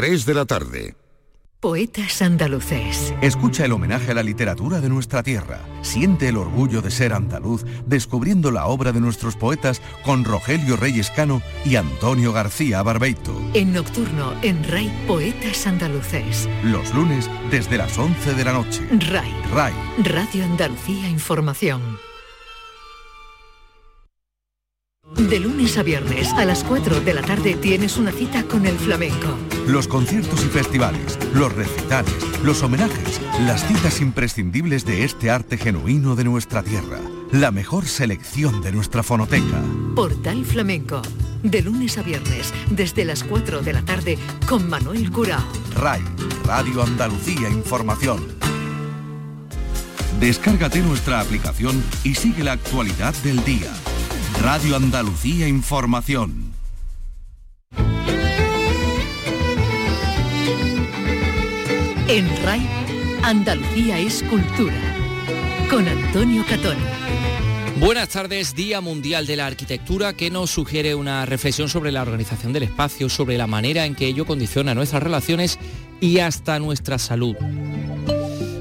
3 de la tarde. Poetas andaluces. Escucha el homenaje a la literatura de nuestra tierra. Siente el orgullo de ser andaluz descubriendo la obra de nuestros poetas con Rogelio Reyes Cano y Antonio García Barbeito. En nocturno, en RAI Poetas andaluces. Los lunes desde las 11 de la noche. RAI. RAI. Radio Andalucía Información. De lunes a viernes a las 4 de la tarde tienes una cita con el flamenco. Los conciertos y festivales, los recitales, los homenajes, las citas imprescindibles de este arte genuino de nuestra tierra. La mejor selección de nuestra fonoteca. Portal Flamenco. De lunes a viernes, desde las 4 de la tarde, con Manuel Curao. RAI, Radio Andalucía Información. Descárgate nuestra aplicación y sigue la actualidad del día. Radio Andalucía Información. En RAI, Andalucía es cultura. Con Antonio Catón. Buenas tardes, Día Mundial de la Arquitectura, que nos sugiere una reflexión sobre la organización del espacio, sobre la manera en que ello condiciona nuestras relaciones y hasta nuestra salud.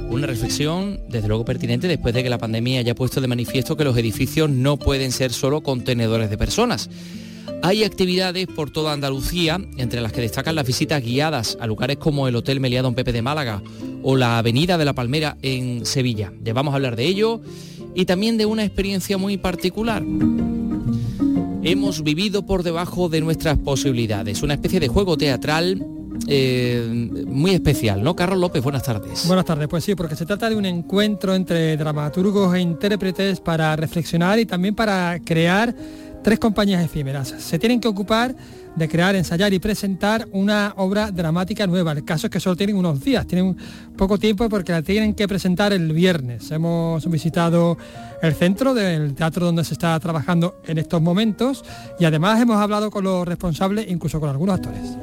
Una reflexión, desde luego pertinente, después de que la pandemia haya puesto de manifiesto que los edificios no pueden ser solo contenedores de personas. Hay actividades por toda Andalucía, entre las que destacan las visitas guiadas a lugares como el Hotel Meliá Don Pepe de Málaga o la Avenida de la Palmera en Sevilla. Ya vamos a hablar de ello y también de una experiencia muy particular. Hemos vivido por debajo de nuestras posibilidades, una especie de juego teatral eh, muy especial, ¿no? Carlos López, buenas tardes. Buenas tardes, pues sí, porque se trata de un encuentro entre dramaturgos e intérpretes para reflexionar y también para crear tres compañías efímeras. Se tienen que ocupar de crear, ensayar y presentar una obra dramática nueva. El caso es que solo tienen unos días, tienen poco tiempo porque la tienen que presentar el viernes. Hemos visitado el centro del teatro donde se está trabajando en estos momentos y además hemos hablado con los responsables, incluso con algunos actores.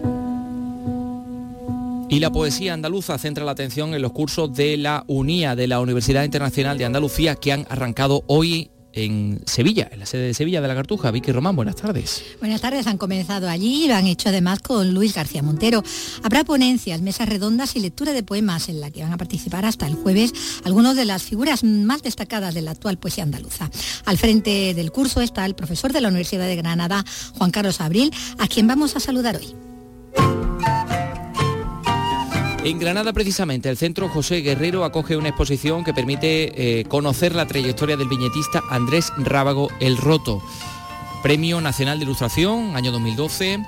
Y la poesía andaluza centra la atención en los cursos de la UNIA, de la Universidad Internacional de Andalucía, que han arrancado hoy en Sevilla, en la sede de Sevilla de la Cartuja. Vicky Román, buenas tardes. Buenas tardes, han comenzado allí y lo han hecho además con Luis García Montero. Habrá ponencias, mesas redondas y lectura de poemas en la que van a participar hasta el jueves algunos de las figuras más destacadas de la actual poesía andaluza. Al frente del curso está el profesor de la Universidad de Granada, Juan Carlos Abril, a quien vamos a saludar hoy. En Granada, precisamente, el Centro José Guerrero acoge una exposición que permite eh, conocer la trayectoria del viñetista Andrés Rábago El Roto, Premio Nacional de Ilustración, año 2012,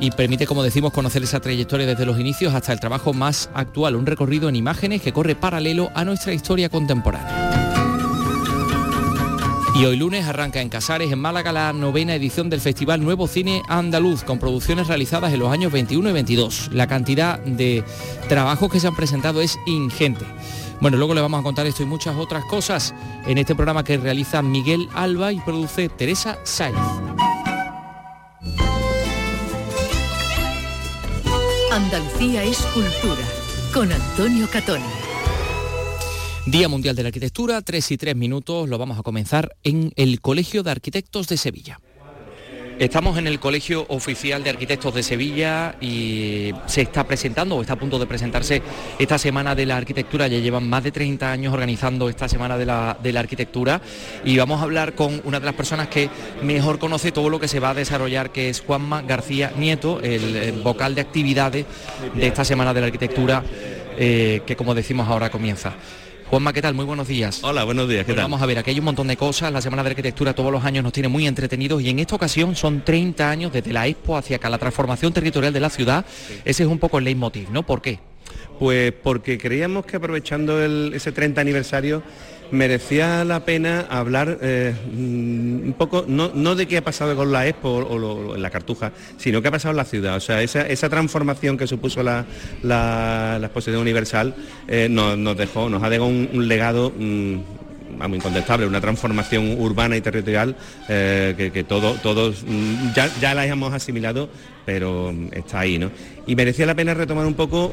y permite, como decimos, conocer esa trayectoria desde los inicios hasta el trabajo más actual, un recorrido en imágenes que corre paralelo a nuestra historia contemporánea. Y hoy lunes arranca en Casares, en Málaga, la novena edición del Festival Nuevo Cine Andaluz, con producciones realizadas en los años 21 y 22. La cantidad de trabajos que se han presentado es ingente. Bueno, luego le vamos a contar esto y muchas otras cosas en este programa que realiza Miguel Alba y produce Teresa Saiz. Andalucía es cultura, con Antonio Catoni. Día Mundial de la Arquitectura, 3 y 3 minutos, lo vamos a comenzar en el Colegio de Arquitectos de Sevilla. Estamos en el Colegio Oficial de Arquitectos de Sevilla y se está presentando o está a punto de presentarse esta Semana de la Arquitectura. Ya llevan más de 30 años organizando esta Semana de la, de la Arquitectura y vamos a hablar con una de las personas que mejor conoce todo lo que se va a desarrollar, que es Juanma García Nieto, el, vocal de actividades de esta Semana de la Arquitectura, eh, que como decimos ahora comienza. Juanma, ¿qué tal? Muy buenos días. Hola, buenos días, ¿qué Pues tal? Vamos a ver, aquí hay un montón de cosas. La Semana de Arquitectura todos los años nos tiene muy entretenidos y en esta ocasión son 30 años desde la Expo hacia acá, la transformación territorial de la ciudad. Ese es un poco el leitmotiv, ¿no? ¿Por qué? Pues porque creíamos que aprovechando el- ese 30 aniversario merecía la pena hablar eh, mm, un poco, no, no de qué ha pasado con la Expo o, en la Cartuja, sino qué ha pasado en la ciudad. O sea, esa, esa transformación que supuso la, la- la exposición universal eh, nos, nos dejó, nos ha dejado un, legado mm, vamos, incontestable, una transformación urbana y territorial eh, que, que todo- todos mm, ya, ya la hemos asimilado, pero mm, está ahí, ¿no? Y merecía la pena retomar un poco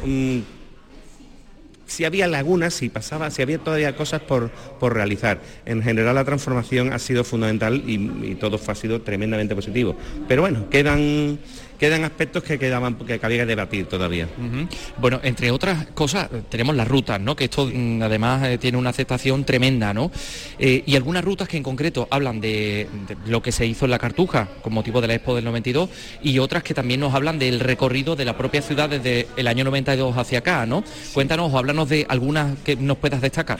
si había lagunas, si pasaba, si había todavía cosas por, por realizar. En general la transformación ha sido fundamental y, todo ha sido tremendamente positivo. Pero bueno, quedan, quedan aspectos que quedaban que había que debatir todavía. Bueno, entre otras cosas, tenemos las rutas, ¿no? Que esto mm, además eh, tiene una aceptación tremenda, ¿no? Eh, y algunas rutas que en concreto hablan de, lo que se hizo en la Cartuja con motivo de la Expo del 92 y otras que también nos hablan del recorrido de la propia ciudad desde el año 92 hacia acá, ¿no? Cuéntanos o háblanos de algunas que nos puedas destacar.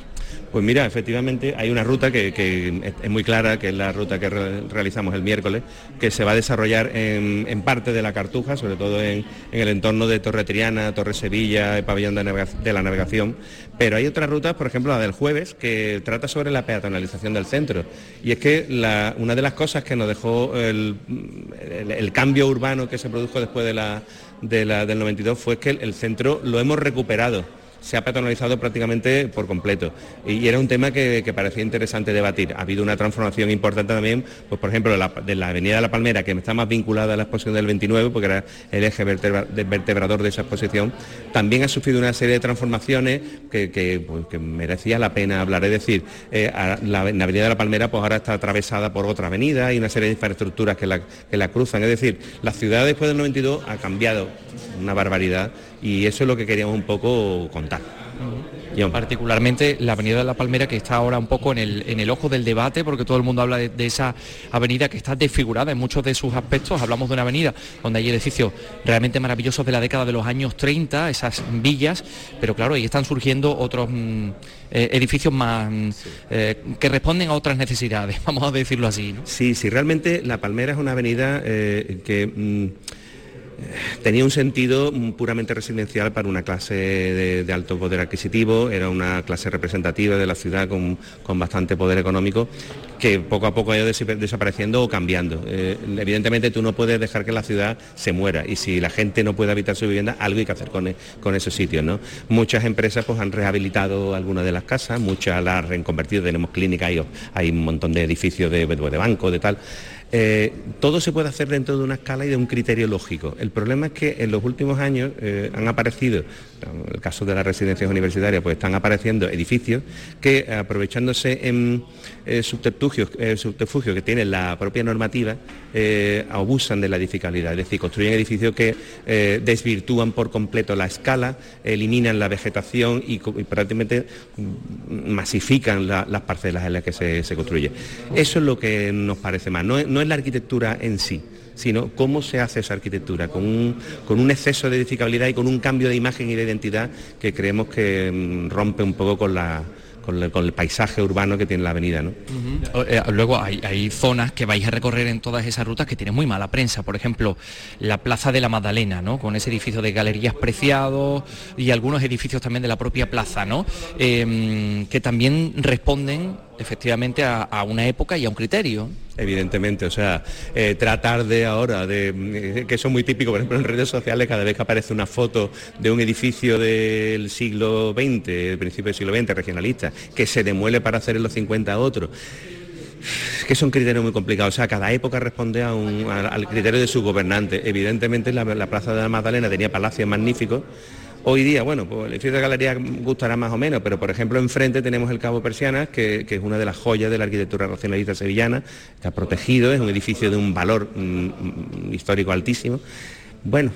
Pues mira, efectivamente hay una ruta que, es muy clara, que es la ruta que realizamos el miércoles, que se va a desarrollar en, parte de la Cartuja, sobre todo en, el entorno de Torre Triana, Torre Sevilla, el pabellón de, la navegación. Pero hay otras rutas, por ejemplo la del jueves, que trata sobre la peatonalización del centro. Y es que una de las cosas que nos dejó el, cambio urbano que se produjo después de la, del 92 fue que el centro lo hemos recuperado se ha peatonalizado prácticamente por completo. Y era un tema que, parecía interesante debatir. Ha habido una transformación importante también, pues por ejemplo, de la, Avenida de la Palmera, que está más vinculada a la exposición del 29, porque era el eje vertebrador de esa exposición, también ha sufrido una serie de transformaciones que, pues, merecía la pena hablar. Es decir, eh, la, Avenida de la Palmera pues ahora está atravesada por otra avenida y una serie de infraestructuras que la, que la cruzan. Es decir, la ciudad después del 92 ha cambiado una barbaridad y eso es lo que queríamos un poco contar. Y particularmente la Avenida de la Palmera que está ahora un poco en el, ojo del debate porque todo el mundo habla de, esa avenida que está desfigurada en muchos de sus aspectos. Hablamos de una avenida donde hay edificios realmente maravillosos de la década de los años 30, esas villas, pero claro, ahí están surgiendo otros mm, eh, edificios más mm, eh, que responden a otras necesidades, vamos a decirlo así. Sí, sí, realmente la Palmera es una avenida eh, que... Mm, tenía un sentido puramente residencial para una clase de, alto poder adquisitivo, era una clase representativa de la ciudad con, bastante poder económico que poco a poco ha ido desapareciendo o cambiando. Eh, evidentemente tú no puedes dejar que la ciudad se muera y si la gente no puede habitar su vivienda, algo hay que hacer con, e, esos sitios. Muchas empresas pues, han rehabilitado algunas de las casas, muchas las han reconvertido, tenemos clínicas, hay, hay un montón de edificios de, de banco, de tal. Eh, todo se puede hacer dentro de una escala y de un criterio lógico. El problema es que en los últimos años eh, han aparecido, en el caso de las residencias universitarias, pues están apareciendo edificios que aprovechándose en eh, subterfugios, que tiene la propia normativa, abusan de la edificabilidad, es decir, construyen edificios que desvirtúan por completo la escala, eliminan la vegetación y, prácticamente mm, masifican las parcelas en las que se, construye. Eso es lo que nos parece más no es la arquitectura en sí, sino cómo se hace esa arquitectura, con un, exceso de edificabilidad y con un cambio de imagen y de identidad que creemos que mm, rompe un poco con la, con, el, paisaje urbano que tiene la avenida. Eh, luego hay, zonas que vais a recorrer en todas esas rutas que tienen muy mala prensa, por ejemplo, la Plaza de la Magdalena, ¿no? con ese edificio de galerías preciados y algunos edificios también de la propia plaza, ¿no? Em, que también responden efectivamente a, una época y a un criterio. Evidentemente, o sea, eh, tratar de ahora, de, eh, que eso es muy típico, por ejemplo, en redes sociales, cada vez que aparece una foto de un edificio del siglo XX, el principio del siglo XX, regionalista, que se demuele para hacer en los 50 otro que es un criterio muy complicado. O sea, cada época responde a al criterio de su gobernante. Evidentemente la, la Plaza de la Magdalena tenía palacios magníficos Hoy día, bueno, pues el edificio de galería gustará más o menos, pero por ejemplo enfrente tenemos el Cabo Persianas, que, es una de las joyas de la arquitectura racionalista sevillana, está protegido, es un edificio de un valor mm, mm, histórico altísimo. Bueno,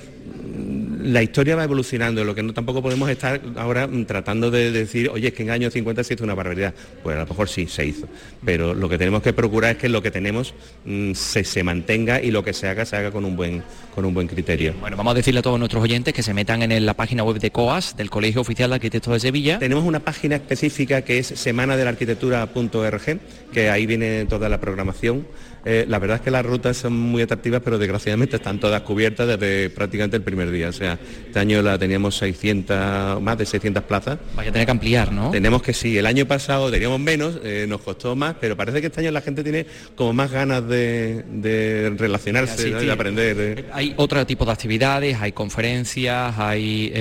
la historia va evolucionando, lo que no tampoco podemos estar ahora tratando de decir, oye, es que en el año 50 se hizo una barbaridad. Pues a lo mejor sí, se hizo. Pero lo que tenemos que procurar es que lo que tenemos mm, se, mantenga y lo que se haga, se haga con un buen, con un buen criterio. Bueno, vamos a decirle a todos nuestros oyentes que se metan en la página web de COAS, del Colegio Oficial de Arquitectos de Sevilla. Tenemos una página específica que es semana de la arquitectura.org, que ahí viene toda la programación eh, la verdad es que las rutas son muy atractivas, pero desgraciadamente están todas cubiertas desde prácticamente el primer día. O sea, este año la teníamos 600, más de 600 plazas. Vaya a tener que ampliar, ¿no? Tenemos que sí. El año pasado teníamos menos, eh, nos costó más, pero parece que este año la gente tiene como más ganas de, relacionarse, de aprender. Eh. Hay otro tipo de actividades, hay conferencias, hay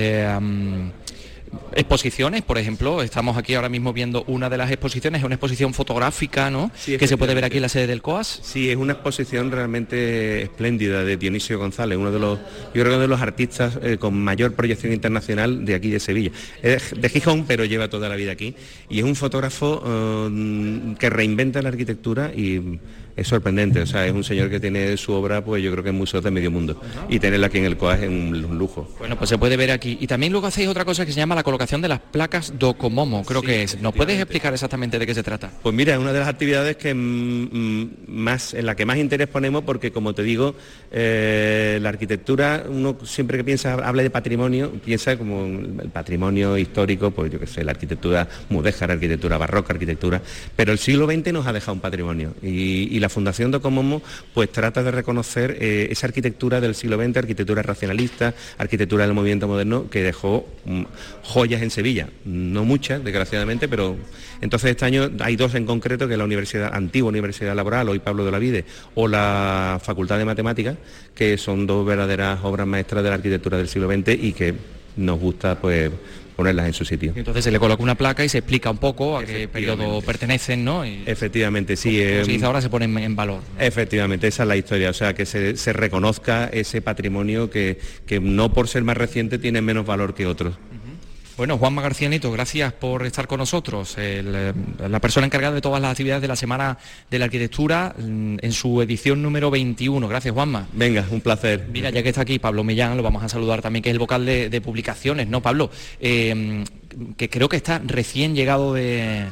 exposiciones, por ejemplo, estamos aquí ahora mismo viendo una de las exposiciones, es una exposición fotográfica, ¿no? que se puede ver aquí en la sede del COAS. Sí, es una exposición realmente espléndida de Dionisio González, uno de los, yo creo de los artistas eh, con mayor proyección internacional de aquí de Sevilla. Es de Gijón, pero lleva toda la vida aquí y es un fotógrafo eh, que reinventa la arquitectura y es sorprendente. O sea, es un señor que tiene su obra, pues yo creo que en museos de medio mundo. Y tenerla aquí en el COAG es un, lujo. Bueno, pues se puede ver aquí. Y también luego hacéis otra cosa que se llama la colocación de las placas Docomomo, creo que es. ¿Nos puedes explicar exactamente de qué se trata? Pues mira, es una de las actividades que mm, mm, más, en la que más interés ponemos porque, como te digo, eh, la arquitectura, uno siempre que piensa, habla de patrimonio, piensa como el patrimonio histórico, pues yo qué sé, la arquitectura mudéjar, arquitectura barroca, arquitectura, pero el siglo XX nos ha dejado un patrimonio y, la Fundación Docomomo pues trata de reconocer eh, esa arquitectura del siglo XX, arquitectura racionalista, arquitectura del movimiento moderno que dejó mm, joyas en Sevilla, no muchas, desgraciadamente, pero entonces este año hay dos en concreto, que es la Universidad, antigua Universidad Laboral, hoy Pablo de la Vide, o la Facultad de Matemáticas, que son dos verdaderas obras maestras de la arquitectura del siglo XX y que nos gusta pues ponerlas en su sitio. Entonces se le coloca una placa y se explica un poco a qué periodo pertenecen, ¿no? Efectivamente, sí. Como se dice ahora se ponen en valor. Efectivamente, esa es la historia, o sea, que se, reconozca ese patrimonio que, que no por ser más reciente tiene menos valor que otros. Bueno, Juanma García Nieto, gracias por estar con nosotros. Eh, la persona encargada de todas las actividades de la Semana de la Arquitectura mm, en su edición número 21. Gracias, Juanma. Venga, un placer. Mira, ya que está aquí Pablo Millán, lo vamos a saludar también, que es el vocal de, publicaciones, ¿no, Pablo? Eh, que creo que está recién llegado de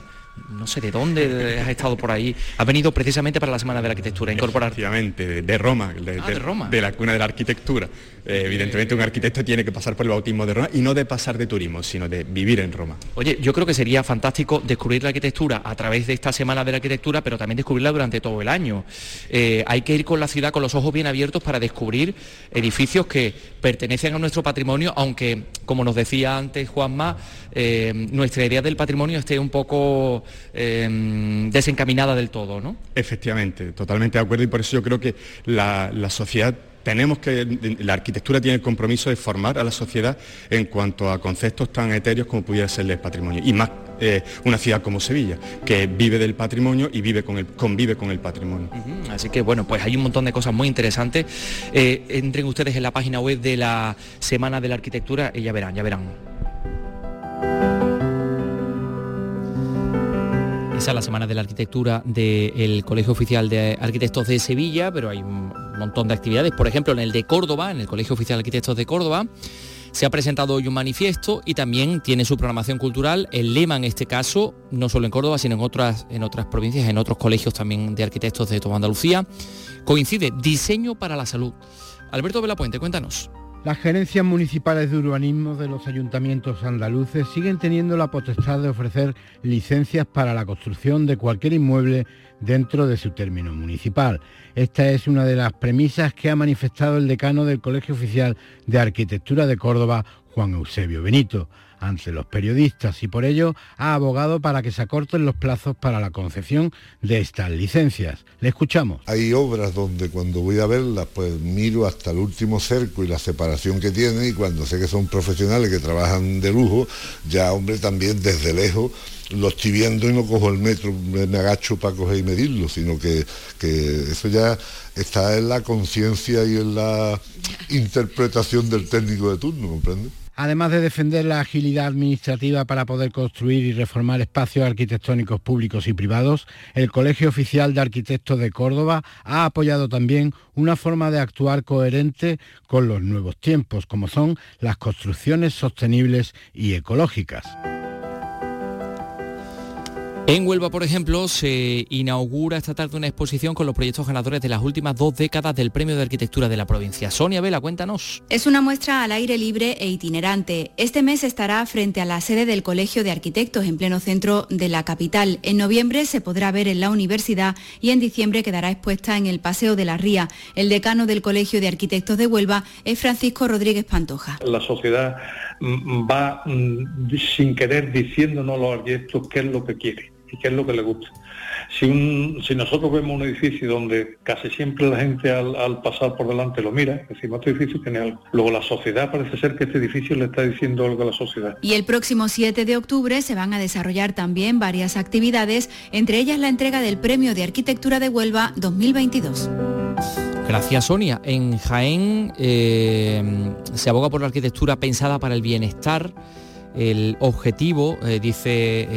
no sé de dónde has estado por ahí, has venido precisamente para la Semana de la Arquitectura, incorporar. Efectivamente, de, Roma, de, ah, Roma, de la cuna de la arquitectura. Eh, evidentemente un arquitecto tiene que pasar por el bautismo de Roma y no de pasar de turismo, sino de vivir en Roma. Oye, yo creo que sería fantástico descubrir la arquitectura a través de esta Semana de la Arquitectura, pero también descubrirla durante todo el año. Eh, hay que ir con la ciudad con los ojos bien abiertos para descubrir edificios que pertenecen a nuestro patrimonio, aunque, como nos decía antes Juanma, eh, nuestra idea del patrimonio esté un poco Em, desencaminada del todo, ¿no? Efectivamente, totalmente de acuerdo y por eso yo creo que la, sociedad tenemos que, la arquitectura tiene el compromiso de formar a la sociedad en cuanto a conceptos tan etéreos como pudiera ser el patrimonio. Y más eh, una ciudad como Sevilla, que vive del patrimonio y vive con el, convive con el patrimonio. Así que bueno, pues hay un montón de cosas muy interesantes. Eh, entren ustedes en la página web de la Semana de la Arquitectura y ya verán, ya verán. Esa es la Semana de la Arquitectura del Colegio Oficial de Arquitectos de Sevilla, pero hay un montón de actividades. Por ejemplo, en el de Córdoba, en el Colegio Oficial de Arquitectos de Córdoba, se ha presentado hoy un manifiesto y también tiene su programación cultural. El lema en este caso, no solo en Córdoba, sino en otras, en otras provincias, en otros colegios también de arquitectos de toda Andalucía, coincide Diseño para la Salud. Alberto Velapuente, cuéntanos. Las gerencias municipales de urbanismo de los ayuntamientos andaluces siguen teniendo la potestad de ofrecer licencias para la construcción de cualquier inmueble dentro de su término municipal. Esta es una de las premisas que ha manifestado el decano del Colegio Oficial de Arquitectura de Córdoba, Juan Eusebio Benito ante los periodistas y por ello ha abogado para que se acorten los plazos para la concesión de estas licencias. Le escuchamos. Hay obras donde cuando voy a verlas pues miro hasta el último cerco y la separación que tiene y cuando sé que son profesionales que trabajan de lujo, ya hombre también desde lejos lo estoy viendo y no cojo el metro, me agacho para coger y medirlo, sino que, que eso ya está en la conciencia y en la interpretación del técnico de turno, ¿comprende? Además de defender la agilidad administrativa para poder construir y reformar espacios arquitectónicos públicos y privados, el Colegio Oficial de Arquitectos de Córdoba ha apoyado también una forma de actuar coherente con los nuevos tiempos, como son las construcciones sostenibles y ecológicas. En Huelva, por ejemplo, se inaugura esta tarde una exposición con los proyectos ganadores de las últimas dos décadas del Premio de Arquitectura de la provincia. Sonia Vela, cuéntanos. Es una muestra al aire libre e itinerante. Este mes estará frente a la sede del Colegio de Arquitectos en pleno centro de la capital. En noviembre se podrá ver en la universidad y en diciembre quedará expuesta en el Paseo de la Ría. El decano del Colegio de Arquitectos de Huelva es Francisco Rodríguez Pantoja. La sociedad mm, va mm, sin querer diciéndonos los arquitectos qué es lo que quiere y qué es lo que le gusta. Si, nosotros vemos un edificio donde casi siempre la gente al, pasar por delante lo mira, decimos, este edificio tiene algo. Luego la sociedad parece ser que este edificio le está diciendo algo a la sociedad. Y el próximo 7 de octubre se van a desarrollar también varias actividades, entre ellas la entrega del Premio de Arquitectura de Huelva 2022. Gracias, Sonia. En Jaén eh, se aboga por la arquitectura pensada para el bienestar el objetivo, eh, dice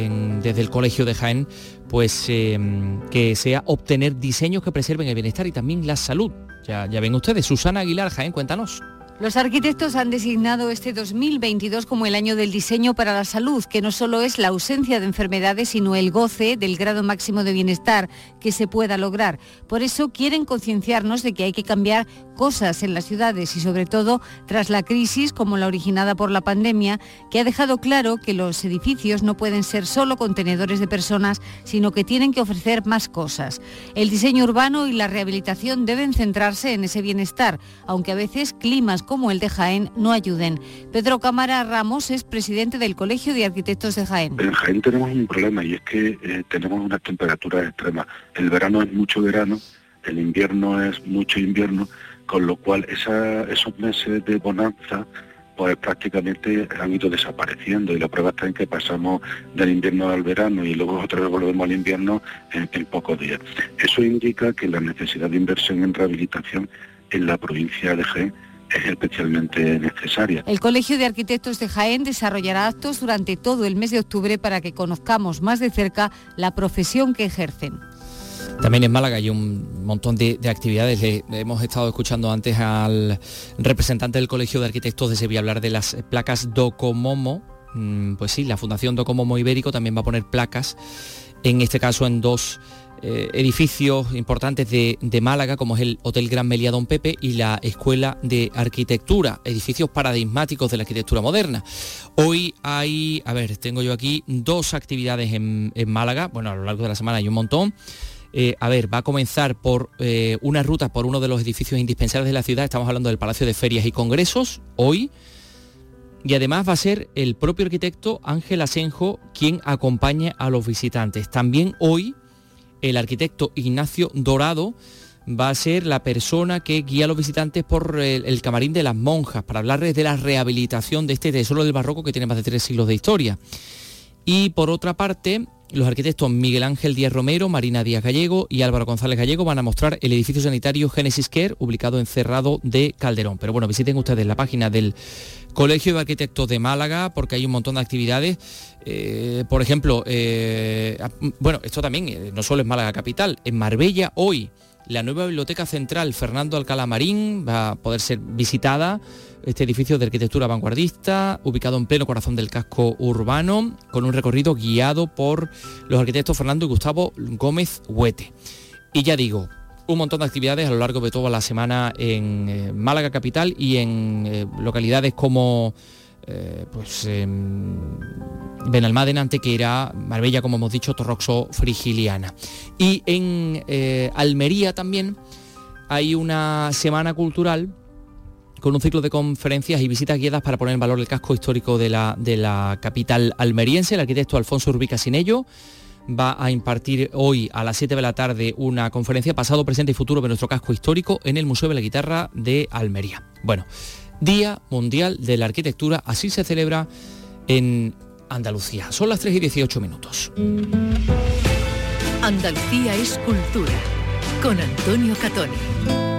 desde el Colegio de Jaén, pues em, que sea obtener diseños que preserven el bienestar y también la salud. Ya, ya ven ustedes, Susana Aguilar, Jaén, cuéntanos. Los arquitectos han designado este 2022 como el año del diseño para la salud, que no solo es la ausencia de enfermedades, sino el goce del grado máximo de bienestar que se pueda lograr. Por eso quieren concienciarnos de que hay que cambiar cosas en las ciudades y sobre todo tras la crisis como la originada por la pandemia, que ha dejado claro que los edificios no pueden ser solo contenedores de personas, sino que tienen que ofrecer más cosas. El diseño urbano y la rehabilitación deben centrarse en ese bienestar, aunque a veces climas como el de Jaén no ayuden. Pedro Cámara Ramos es presidente del Colegio de Arquitectos de Jaén. En Jaén tenemos un problema y es que eh, tenemos unas temperaturas extremas. El verano es mucho verano, el invierno es mucho invierno, con lo cual esos meses de bonanza pues prácticamente han ido desapareciendo y la prueba está en que pasamos del invierno al verano y luego otra vez volvemos al invierno en, en pocos días. Eso indica que la necesidad de inversión en rehabilitación en la provincia de Jaén es especialmente necesaria. El Colegio de Arquitectos de Jaén desarrollará actos durante todo el mes de octubre para que conozcamos más de cerca la profesión que ejercen. También en Málaga hay un montón de, actividades. hemos estado escuchando antes al representante del Colegio de Arquitectos de Sevilla hablar de las placas Docomomo. Mm, pues sí, la Fundación Docomomo Ibérico también va a poner placas, en este caso en dos eh, edificios importantes de, Málaga, como es el Hotel Gran Melia Don Pepe y la Escuela de Arquitectura, edificios paradigmáticos de la arquitectura moderna. Hoy hay, a ver, tengo yo aquí dos actividades en, Málaga, bueno, a lo largo de la semana hay un montón. Eh, a ver, va a comenzar por eh, una ruta por uno de los edificios indispensables de la ciudad, estamos hablando del Palacio de Ferias y Congresos, hoy. Y además va a ser el propio arquitecto Ángel Asenjo quien acompañe a los visitantes. También hoy el arquitecto Ignacio Dorado va a ser la persona que guía a los visitantes por el, camarín de las monjas para hablarles de la rehabilitación de este tesoro del barroco que tiene más de tres siglos de historia. Y por otra parte, los arquitectos Miguel Ángel Díaz Romero, Marina Díaz Gallego y Álvaro González Gallego van a mostrar el edificio sanitario Genesis Care, ubicado en Cerrado de Calderón. Pero bueno, visiten ustedes la página del Colegio de Arquitectos de Málaga, porque hay un montón de actividades. Eh, por ejemplo, eh, bueno, esto también eh, no solo es Málaga Capital, en Marbella hoy la nueva Biblioteca Central Fernando Alcalá Marín va a poder ser visitada. Este edificio de arquitectura vanguardista, ubicado en pleno corazón del casco urbano, con un recorrido guiado por los arquitectos Fernando y Gustavo Gómez Huete. Y ya digo, un montón de actividades a lo largo de toda la semana en eh, Málaga Capital y en eh, localidades como eh, pues Benalmádena, Antequera, Marbella, como hemos dicho, Torroxo, Frigiliana. Y en Almería también hay una semana cultural con un ciclo de conferencias y visitas guiadas para poner en valor el casco histórico de la, capital almeriense. El arquitecto Alfonso Urbica Sinello va a impartir hoy a las 7 de la tarde una conferencia pasado, presente y futuro de nuestro casco histórico en el Museo de la Guitarra de Almería. Bueno, Día Mundial de la Arquitectura, así se celebra en Andalucía. Son las 3 y 18 minutos. Andalucía es cultura, con Antonio Catoni.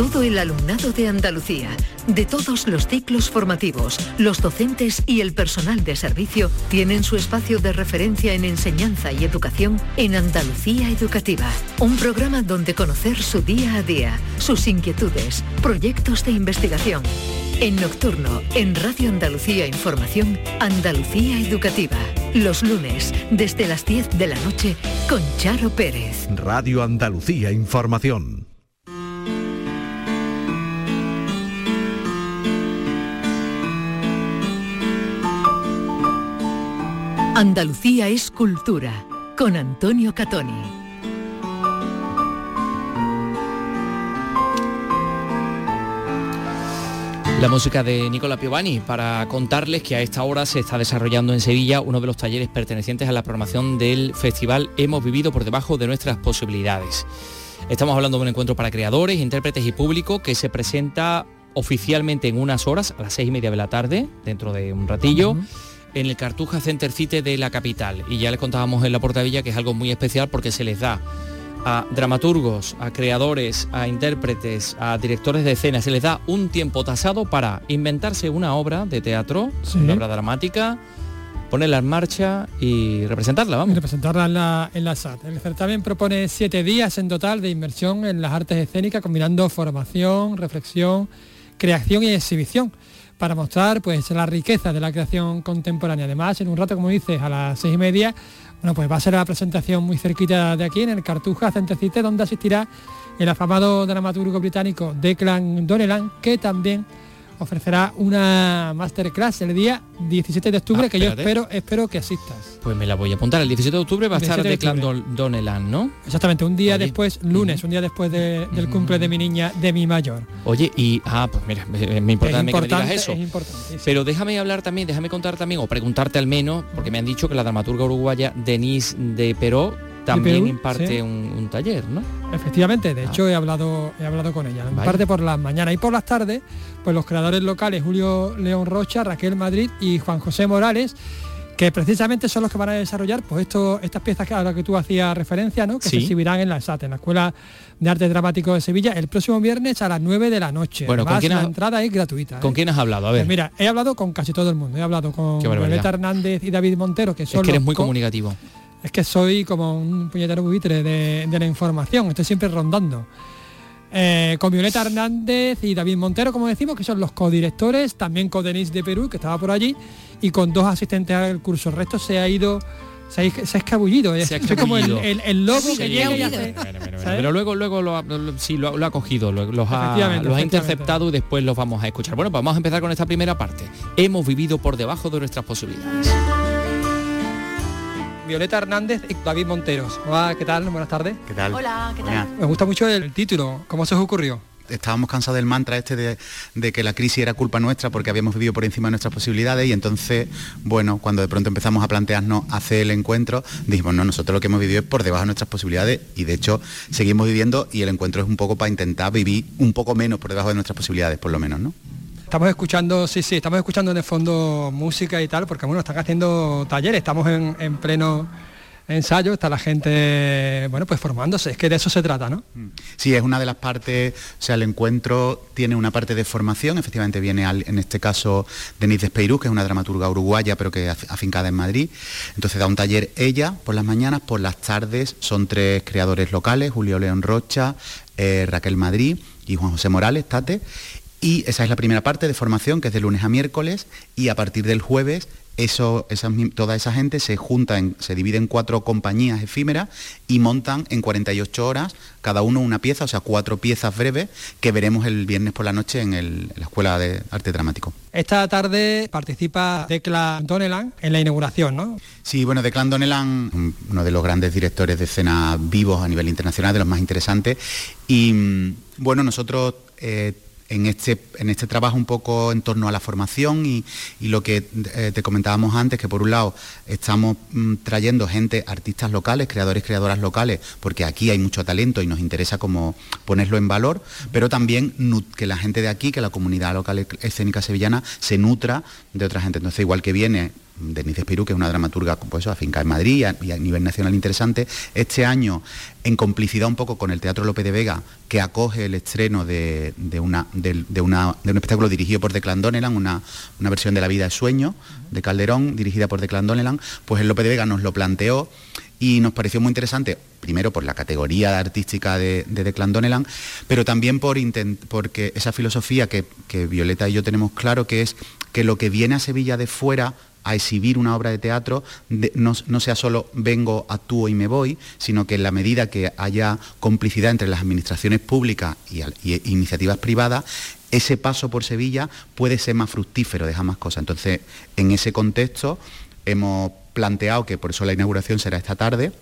Todo el alumnado de Andalucía, de todos los ciclos formativos, los docentes y el personal de servicio tienen su espacio de referencia en enseñanza y educación en Andalucía Educativa, un programa donde conocer su día a día, sus inquietudes, proyectos de investigación. En Nocturno, en Radio Andalucía Información, Andalucía Educativa. Los lunes, desde las 10 de la noche, con Charo Pérez. Radio Andalucía Información. Andalucía es cultura, con Antonio Catoni. La música de Nicola Piovani para contarles que a esta hora se está desarrollando en Sevilla uno de los talleres pertenecientes a la programación del festival Hemos vivido por debajo de nuestras posibilidades. Estamos hablando de un encuentro para creadores, intérpretes y público que se presenta oficialmente en unas horas, a las seis y media de la tarde, dentro de un ratillo en el Cartuja Center City de la capital. Y ya les contábamos en la portavilla que es algo muy especial porque se les da a dramaturgos, a creadores, a intérpretes, a directores de escena, se les da un tiempo tasado para inventarse una obra de teatro, una obra dramática, ponerla en marcha y representarla, vamos. Y representarla en la, en la SAT. El certamen propone siete días en total de inmersión en las artes escénicas, combinando formación, reflexión, creación y exhibición para mostrar pues la riqueza de la creación contemporánea. Además, en un rato, como dices, a las seis y media, bueno, pues va a ser la presentación muy cerquita de aquí, en el Cartuja Centecite, donde asistirá el afamado dramaturgo británico Declan Donnellan, que también ofrecerá una masterclass el día 17 de octubre, Ah, que yo espero, espero que asistas. Pues me la voy a apuntar. El 17 de octubre va a estar 17 de Declan octubre. Don- Donnellan, ¿no? Exactamente, un día Oye. después, lunes, un día después de- del cumple de mi niña, de mi mayor. Oye, y ah, pues mira, me, me importa Es también que me importante, digas eso. es importante, sí, sí. Pero déjame hablar también, déjame contar también, o preguntarte al menos, porque me han dicho que la dramaturga uruguaya Denise de Peró también imparte sí. un, un taller, ¿no? Efectivamente, Ah. de hecho he hablado, he hablado con ella. En Vaya. parte por las mañanas y por las tardes, pues los creadores locales Julio León Rocha, Raquel Madrid y Juan José Morales, que precisamente son los que van a desarrollar pues esto, estas piezas que a las que tú hacías referencia, ¿no? Que Sí. se exhibirán en la SAT, en la Escuela de Arte Dramático de Sevilla, el próximo viernes a las 9 de la noche. Bueno, ¿con Además, quién la entrada es gratuita. ¿Con ¿eh? quién has hablado? A ver, Pues mira, he hablado con casi todo el mundo. He hablado con. Violeta Hernández y David Montero, que son es que eres muy co- comunicativo. Es que soy como un puñetero buitre de, de la información, estoy siempre rondando. Eh, con Violeta Hernández y David Montero, como decimos, que son los codirectores, también con Denise de Perú, que estaba por allí, y con dos asistentes al curso. El resto se ha ido, se ha, se ha escabullido. Se ha Soy como el, el- el lobo Sí, que llega y hace- bueno, bueno, ¿sabes? Pero luego, luego lo ha, lo- sí, lo, ha- lo ha cogido, lo- los ha, los ha interceptado y después los vamos a escuchar. Bueno, pues vamos a empezar con esta primera parte. Hemos vivido por debajo de nuestras posibilidades. Violeta Hernández y David Monteros. Hola, ¿qué tal? Buenas tardes. ¿Qué tal? Hola, ¿qué Buenas. Me gusta mucho el título. ¿Cómo se os ocurrió? Estábamos cansados del mantra este de, de que la crisis era culpa nuestra porque habíamos vivido por encima de nuestras posibilidades y entonces, bueno, cuando de pronto empezamos a plantearnos hacer el encuentro, dijimos, no, nosotros lo que hemos vivido es por debajo de nuestras posibilidades y de hecho seguimos viviendo y el encuentro es un poco para intentar vivir un poco menos por debajo de nuestras posibilidades, por lo menos, ¿no? Estamos escuchando, sí, sí, estamos escuchando en el fondo música y tal, porque bueno, están haciendo talleres, estamos en, en pleno ensayo, está la gente, bueno, pues formándose, es que de eso se trata, ¿no? Sí, es una de las partes, o sea, el encuentro tiene una parte de formación, efectivamente viene en este caso Denise Despeirú, que es una dramaturga uruguaya, pero que af- afincada en Madrid. Entonces da un taller ella por las mañanas, por las tardes son tres creadores locales, Julio León Rocha, eh, Raquel Madrid y Juan José Morales, Tate. Y esa es la primera parte de formación, que es de lunes a miércoles, y a partir del jueves eso, esas mi- toda esa gente se junta, en- se divide en cuatro compañías efímeras y montan en 48 horas cada uno una pieza, o sea, cuatro piezas breves que veremos el viernes por la noche en, el- en la Escuela de Arte Dramático. Esta tarde participa Declan Donnellan en la inauguración, ¿no? Sí, bueno, Declan Donnellan, un- uno de los grandes directores de escena vivos a nivel internacional, de los más interesantes. Y mm, bueno, nosotros eh, en, este, en este trabajo un poco en torno a la formación y, y lo que eh, te comentábamos antes, que por un lado estamos mm, trayendo gente, artistas locales, creadores, creadoras locales, porque aquí hay mucho talento y nos interesa como ponerlo en valor, pero también que la gente de aquí, que la comunidad local escénica sevillana se nutra de otra gente. Entonces, igual que viene Denise Espirú, que es una dramaturga pues, afincada en Madrid y a, nivel nacional interesante. Este año, en complicidad un poco con el Teatro López de Vega, que acoge el estreno de, de una, de una- un espectáculo dirigido por Declan Donnellan, una, una versión de La vida es sueño, de Calderón, dirigida por Declan Donnellan, pues el López de Vega nos lo planteó y nos pareció muy interesante, primero por la categoría artística de, de Declan Donnellan, pero también por intent- porque esa filosofía que, que Violeta y yo tenemos claro, que es que lo que viene a Sevilla de fuera a exhibir una obra de teatro no, no sea solo vengo, actúo y me voy, sino que en la medida que haya complicidad entre las administraciones públicas y, iniciativas privadas, ese paso por Sevilla puede ser más fructífero, deja más cosas. Entonces, en ese contexto, hemos planteado que por eso la inauguración será esta tarde,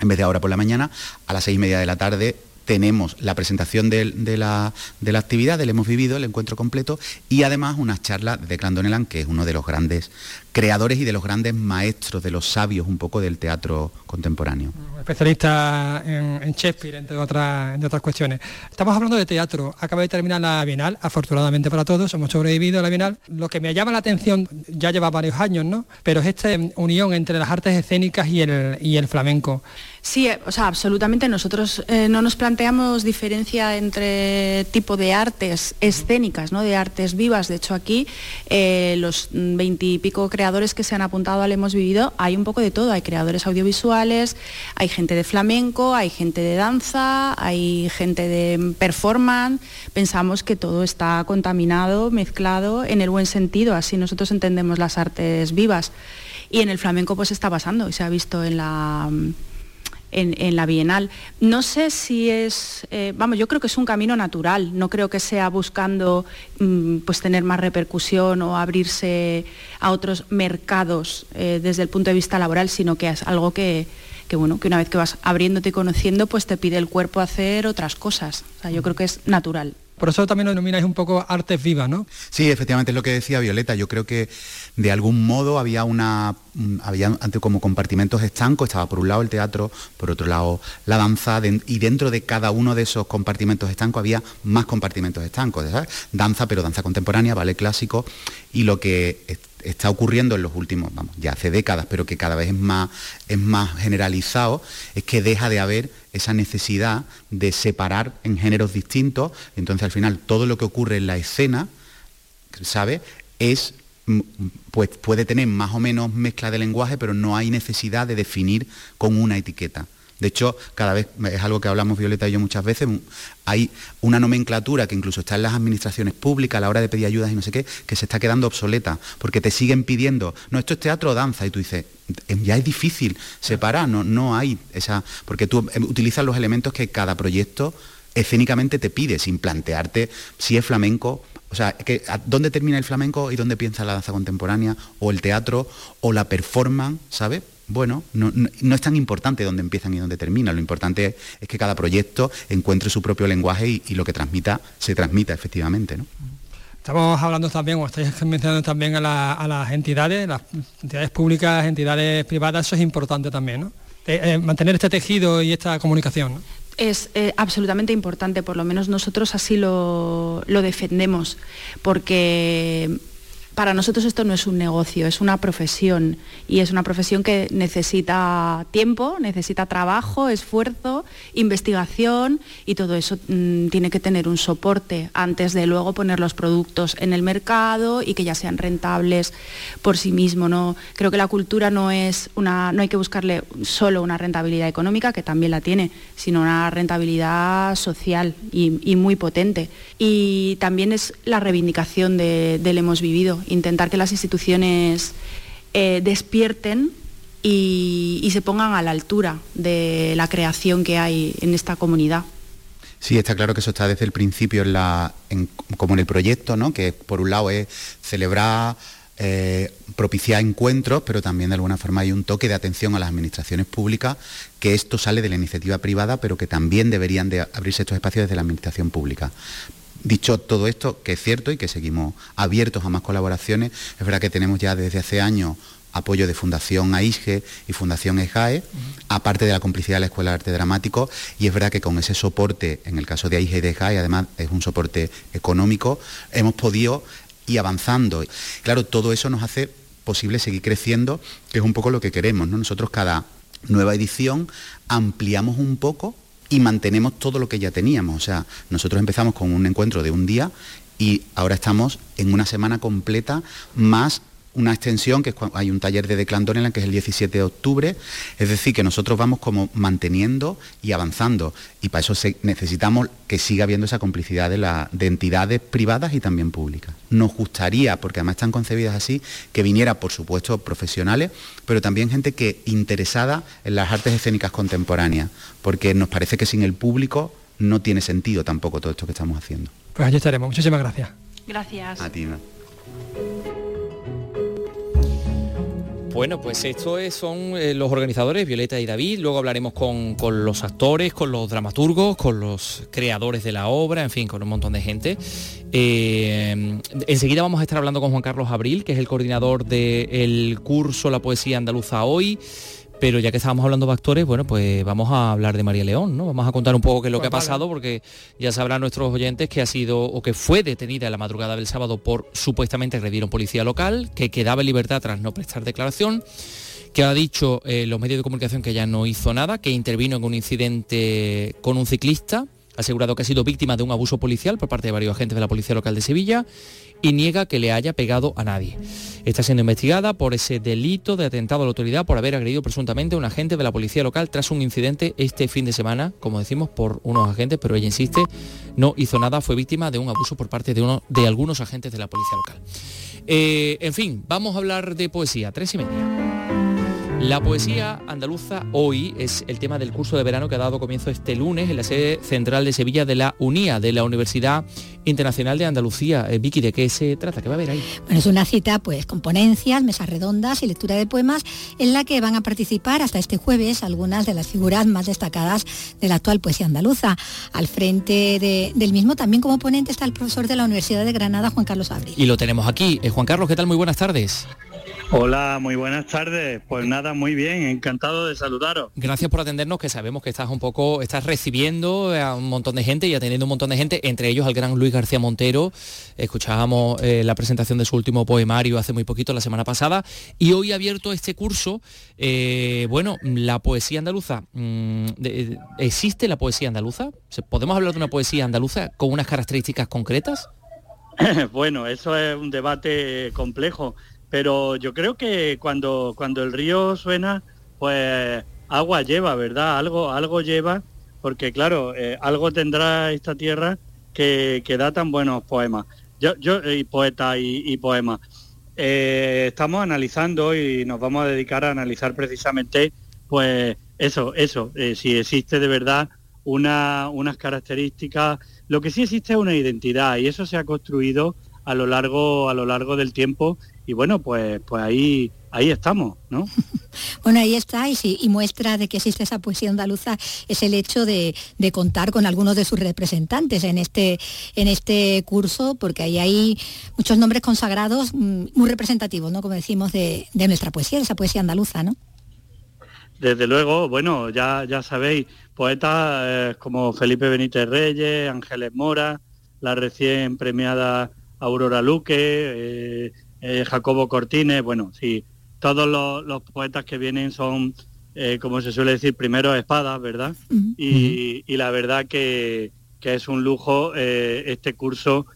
en vez de ahora por la mañana, a las seis y media de la tarde tenemos la presentación de, la, de la actividad, del hemos vivido, el encuentro completo, y además unas charlas de Declan Donnellan, que es uno de los grandes creadores y de los grandes maestros, de los sabios un poco del teatro contemporáneo. Especialista en, Shakespeare, entre otras, entre otras cuestiones. Estamos hablando de teatro. Acaba de terminar la Bienal, afortunadamente para todos, hemos sobrevivido a la Bienal. Lo que me llama la atención, ya lleva varios años, ¿no? Pero es esta unión entre las artes escénicas y el, y el flamenco. Sí, eh, o sea, absolutamente. Nosotros eh, no nos planteamos diferencia entre tipo de artes escénicas, ¿no? de artes vivas. De hecho, aquí eh, los veintipico creadores que se han apuntado al Hemos Vivido, hay un poco de todo. Hay creadores audiovisuales, hay gente de flamenco, hay gente de danza, hay gente de performance. Pensamos que todo está contaminado, mezclado en el buen sentido. Así nosotros entendemos las artes vivas. Y en el flamenco pues está pasando y se ha visto en la en, la Bienal. No sé si es, eh, vamos, yo creo que es un camino natural, no creo que sea buscando mm, pues tener más repercusión o abrirse a otros mercados eh, desde el punto de vista laboral, sino que es algo que, que, bueno, que una vez que vas abriéndote y conociendo, pues te pide el cuerpo hacer otras cosas. O sea, yo creo que es natural. Por eso también lo denomináis un poco artes vivas, ¿no? Sí, efectivamente es lo que decía Violeta. Yo creo que de algún modo había una había como compartimentos estancos, estaba por un lado el teatro, por otro lado la danza, y dentro de cada uno de esos compartimentos estancos había más compartimentos estancos, Danza, pero danza contemporánea, ballet clásico, y lo que está ocurriendo en los últimos, vamos, ya hace décadas, pero que cada vez es más, es más generalizado, es que deja de haber esa necesidad de separar en géneros distintos, entonces al final todo lo que ocurre en la escena, ¿sabe? Es mm, pues puede tener más o menos mezcla de lenguaje, pero no hay necesidad de definir con una etiqueta. De hecho, cada vez, es algo que hablamos Violeta y yo muchas veces, hay una nomenclatura que incluso está en las administraciones públicas a la hora de pedir ayudas y no sé qué, que se está quedando obsoleta, porque te siguen pidiendo, no, esto es teatro o danza, y tú dices, em, ya es difícil separar, no, no hay esa, porque tú em, utilizas los elementos que cada proyecto escénicamente te pide, sin plantearte si es flamenco o sea, ¿dónde termina el flamenco y dónde piensa la danza contemporánea o el teatro o la performance, ¿sabes? Bueno, no, es tan importante dónde empiezan y dónde terminan, lo importante es, que cada proyecto encuentre su propio lenguaje y, lo que transmita se transmita efectivamente. ¿no? Estamos hablando también, o estáis mencionando también a, las entidades, las entidades públicas, entidades privadas, eso es importante también, ¿no? Eh, mantener este tejido y esta comunicación. Es eh, absolutamente importante, por lo menos nosotros así lo, lo defendemos, porque para nosotros esto no es un negocio, es una profesión y es una profesión que necesita tiempo, necesita trabajo, esfuerzo, investigación y todo eso mm, tiene que tener un soporte antes de luego poner los productos en el mercado y que ya sean rentables por sí mismo. ¿no? Creo que la cultura no es una, no hay que buscarle solo una rentabilidad económica, que también la tiene, sino una rentabilidad social y, muy potente. Y también es la reivindicación del hemos vivido intentar que las instituciones eh, despierten y, se pongan a la altura de la creación que hay en esta comunidad. Sí, está claro que eso está desde el principio como en el proyecto, ¿no? que por un lado es celebrar, eh, propiciar encuentros, pero también de alguna forma hay un toque de atención a las administraciones públicas, que esto sale de la iniciativa privada, pero que también deberían de abrirse estos espacios desde la administración pública. Dicho todo esto, que es cierto y que seguimos abiertos a más colaboraciones, es verdad que tenemos ya desde hace años apoyo de Fundación AISGE y Fundación EJAE, aparte de la complicidad de la Escuela de Arte Dramático, y es verdad que con ese soporte, en el caso de AISGE y de EJAE, además es un soporte económico, hemos podido ir avanzando. Claro, todo eso nos hace posible seguir creciendo, que es un poco lo que queremos. ¿no? Nosotros cada nueva edición ampliamos un poco y mantenemos todo lo que ya teníamos. O sea, nosotros empezamos con un encuentro de un día y ahora estamos en una semana completa más una extensión, que hay un taller de declandón en la que es el 17 de octubre, es decir, que nosotros vamos como manteniendo y avanzando, y para eso necesitamos que siga habiendo esa complicidad de, la, de entidades privadas y también públicas. Nos gustaría, porque además están concebidas así, que viniera, por supuesto, profesionales, pero también gente que interesada en las artes escénicas contemporáneas, porque nos parece que sin el público no tiene sentido tampoco todo esto que estamos haciendo. Pues allí estaremos. Muchísimas gracias. Gracias. A ti. Bueno, pues esto son eh, los organizadores, Violeta y David, luego hablaremos con, los actores, con los dramaturgos, con los creadores de la obra, en fin, con un montón de gente. Eh, enseguida vamos a estar hablando con Juan Carlos Abril, que es el coordinador del curso La Poesía Andaluza Hoy. Pero ya que estábamos hablando de actores, bueno, pues vamos a hablar de María León, ¿no? Vamos a contar un poco qué es lo que ha pues pasado, porque ya sabrán nuestros oyentes que ha sido o que fue detenida en la madrugada del sábado por supuestamente agredir a un policía local, que quedaba en libertad tras no prestar declaración que ha dicho eh, los medios de comunicación que ya no hizo nada, que intervino en un incidente con un ciclista, asegurado que ha sido víctima de un abuso policial por parte de varios agentes de la Policía Local de Sevilla y niega que le haya pegado a nadie. Está siendo investigada por ese delito de atentado a la autoridad por haber agredido presuntamente a un agente de la policía local tras un incidente este fin de semana, como decimos, por unos agentes, pero ella insiste, no hizo nada, fue víctima de un abuso por parte de, uno, de algunos agentes de la policía local. Eh, en fin, vamos a hablar de poesía, tres y media. La poesía andaluza hoy es el tema del curso de verano que ha dado comienzo este lunes en la sede central de Sevilla de la UNIA, de la Universidad Internacional de Andalucía. Eh, Vicky, ¿de qué se trata? ¿Qué va a haber ahí? Bueno, es una cita pues con ponencias, mesas redondas y lectura de poemas en la que van a participar hasta este jueves algunas de las figuras más destacadas de la actual poesía andaluza. Al frente del mismo también como ponente está el profesor de la Universidad de Granada, Juan Carlos Abril. Y lo tenemos aquí. Eh, Juan Carlos, ¿qué tal? Muy buenas tardes. Hola, muy buenas tardes. Pues nada, muy bien, encantado de saludaros. Gracias por atendernos, que sabemos que estás un poco, estás recibiendo a un montón de gente y atendiendo un montón de gente, entre ellos al gran Luis García Montero. Escuchábamos eh, la presentación de su último poemario hace muy poquito, la semana pasada, y hoy ha abierto este curso. Eh, bueno, la poesía andaluza. Mm, ¿Existe la poesía andaluza? ¿Podemos hablar de una poesía andaluza con unas características concretas? bueno, eso es un debate complejo pero yo creo que cuando, cuando el río suena, pues agua lleva, ¿verdad? Algo, algo lleva, porque claro, eh, algo tendrá esta tierra que, que, da tan buenos poemas. Yo, yo y poetas y, poemas. Eh, estamos analizando y nos vamos a dedicar a analizar precisamente, pues eso, eso, eh, si existe de verdad una, unas características. Lo que sí existe es una identidad y eso se ha construido a lo largo, a lo largo del tiempo y bueno, pues, pues ahí, ahí estamos, ¿no? bueno, ahí está, y, sí, y muestra de que existe esa poesía andaluza es el hecho de, contar con algunos de sus representantes en este, en este curso, porque ahí hay muchos nombres consagrados mm, muy representativos, ¿no? Como decimos, de, nuestra poesía, de esa poesía andaluza, ¿no? Desde luego, bueno, ya, ya sabéis, poetas eh, como Felipe Benítez Reyes, Ángeles Mora, la recién premiada Aurora Luque, eh, eh, Jacobo Cortines, bueno, sí, todos los, poetas que vienen son, eh, como se suele decir, primero espadas, ¿verdad? y, la verdad que, es un lujo eh, este curso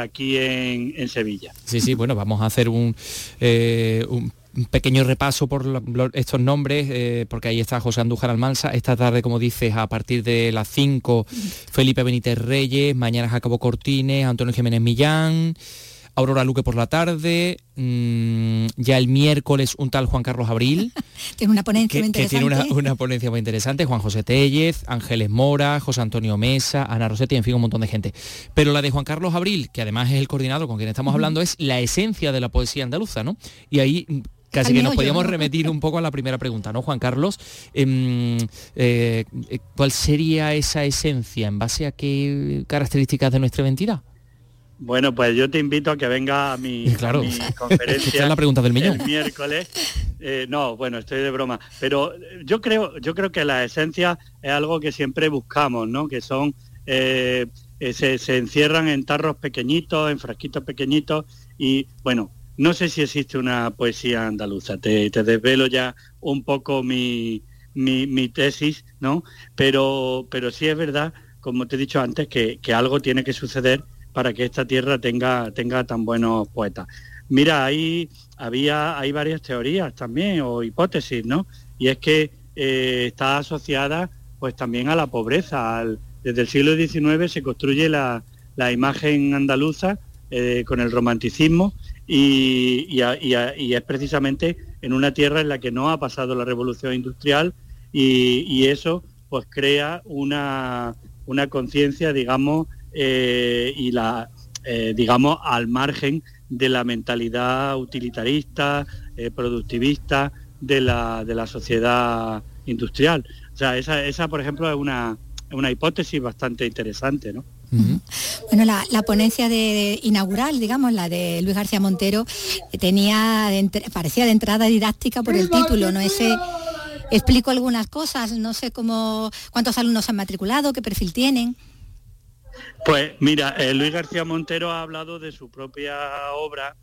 aquí en, Sevilla. Sí, sí, bueno, vamos a hacer un, un pequeño repaso por estos nombres, porque ahí está José Andújar Almansa, esta tarde, como dices, a partir de las 5, Felipe Benítez Reyes, mañana Jacobo Cortines, Antonio Jiménez Millán, Aurora Luque por la tarde, mm, ya el miércoles un tal Juan Carlos Abril. tiene una ponencia muy interesante. tiene una, ponencia muy interesante, Juan José Tellez, Ángeles Mora, José Antonio Mesa, Ana Rosetti, en fin, un montón de gente. Pero la de Juan Carlos Abril, que además es el coordinador con quien estamos hablando, es la esencia de la poesía andaluza, ¿no? Y ahí casi que nos podíamos remitir un poco a la primera pregunta, ¿no, Juan Carlos? Em, eh, ¿Cuál sería esa esencia? ¿En base a qué características de nuestra identidad? Bueno, pues yo te invito a que venga a mi, conferencia. es la pregunta del millón. El miércoles. Eh, no, bueno, estoy de broma. Pero yo creo, yo creo que la esencia es algo que siempre buscamos, ¿no? Que son eh, eh, se, encierran en tarros pequeñitos, en frasquitos pequeñitos y bueno, no sé si existe una poesía andaluza. Te, desvelo ya un poco mi, mi, tesis, ¿no? Pero, pero sí es verdad, como te he dicho antes, que, que algo tiene que suceder para que esta tierra tenga, tenga tan buenos poetas. Mira, ahí había, hay varias teorías también o hipótesis, ¿no? Y es que eh, está asociada pues también a la pobreza. desde el siglo XIX se construye la, imagen andaluza eh, con el romanticismo y, es precisamente en una tierra en la que no ha pasado la revolución industrial y, eso pues crea una, una conciencia, digamos, eh, y la, eh, digamos, al margen de la mentalidad utilitarista, eh, productivista de la, de la sociedad industrial. O sea, esa, esa por ejemplo, es una, una hipótesis bastante interesante, ¿no? Bueno, la, ponencia de, inaugural, digamos, la de Luis García Montero, tenía parecía de entrada didáctica por el título, ¿no? Ese explico algunas cosas, no sé cómo cuántos alumnos han matriculado, qué perfil tienen. Pues mira, eh, Luis García Montero ha hablado de su propia obra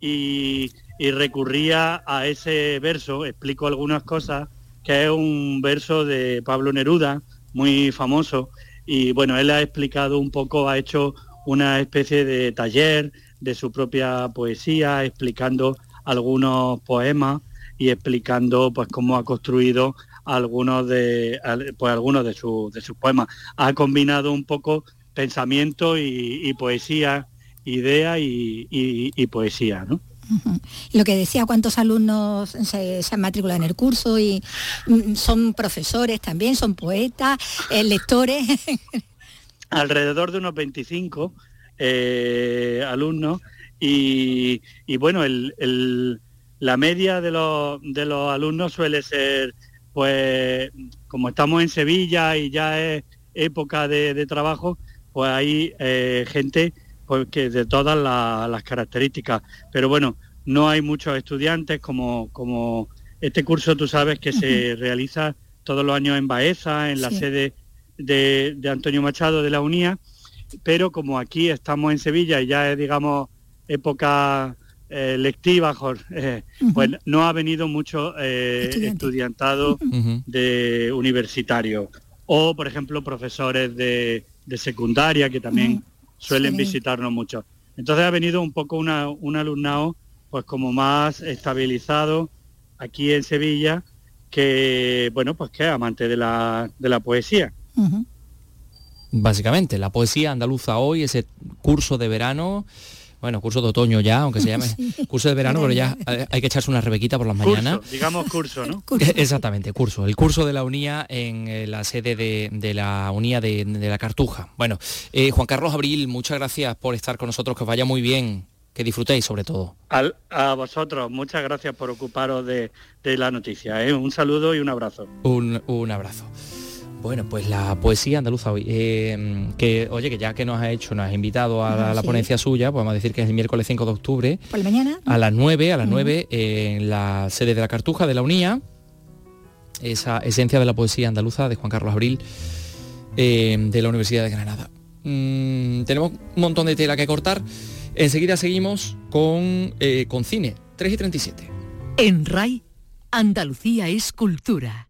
y, recurría a ese verso, explico algunas cosas, que es un verso de Pablo Neruda, muy famoso, y bueno, él ha explicado un poco, ha hecho una especie de taller de su propia poesía, explicando algunos poemas y explicando pues cómo ha construido algunos de pues algunos de sus poemas. Ha combinado un poco pensamiento y, poesía, idea y, poesía, ¿no? Lo que decía, ¿cuántos alumnos se, han matriculado en el curso? y mm, ¿Son profesores también? ¿Son poetas? Eh, ¿Lectores? Alrededor de unos 25 eh, alumnos y, bueno, la media de los, de los alumnos suele ser, pues, como estamos en Sevilla y ya es época de, trabajo, pues hay eh, gente porque de todas las características. Pero bueno, no hay muchos estudiantes como, como este curso tú sabes que se realiza todos los años en Baeza, en la sede de, Antonio Machado de la UNIA, pero como aquí estamos en Sevilla y ya es, digamos, época eh, lectiva, eh, pues no ha venido mucho eh, estudiantado de universitario. O, por ejemplo, profesores de, secundaria que también suelen visitarnos mucho. Entonces ha venido un poco un alumnado pues como más estabilizado aquí en Sevilla que bueno pues que es amante de la, de la poesía. Básicamente, la poesía andaluza hoy, ese curso de verano, bueno, curso de otoño ya, aunque se llame curso de verano, pero ya hay que echarse una rebequita por las mañanas. digamos curso, ¿no? Exactamente, curso. El curso de la UNIA en eh, la sede de, la UNIA de, la Cartuja. Bueno, eh, Juan Carlos Abril, muchas gracias por estar con nosotros, que os vaya muy bien, que disfrutéis sobre todo. a vosotros, muchas gracias por ocuparos de, la noticia. ¿eh? Un saludo y un abrazo. Un, un abrazo. Bueno, pues la poesía andaluza hoy, eh, que oye, que ya que nos ha hecho, nos ha invitado a la, ponencia suya, podemos decir que es el miércoles 5 de octubre. Por la mañana. A las 9, a las 9, en la sede de la Cartuja de la UNIA, esa esencia de la poesía andaluza de Juan Carlos Abril, eh, de la Universidad de Granada. Mm, tenemos un montón de tela que cortar. Enseguida seguimos con, eh, con cine, 3 y 37. En RAI, Andalucía es cultura.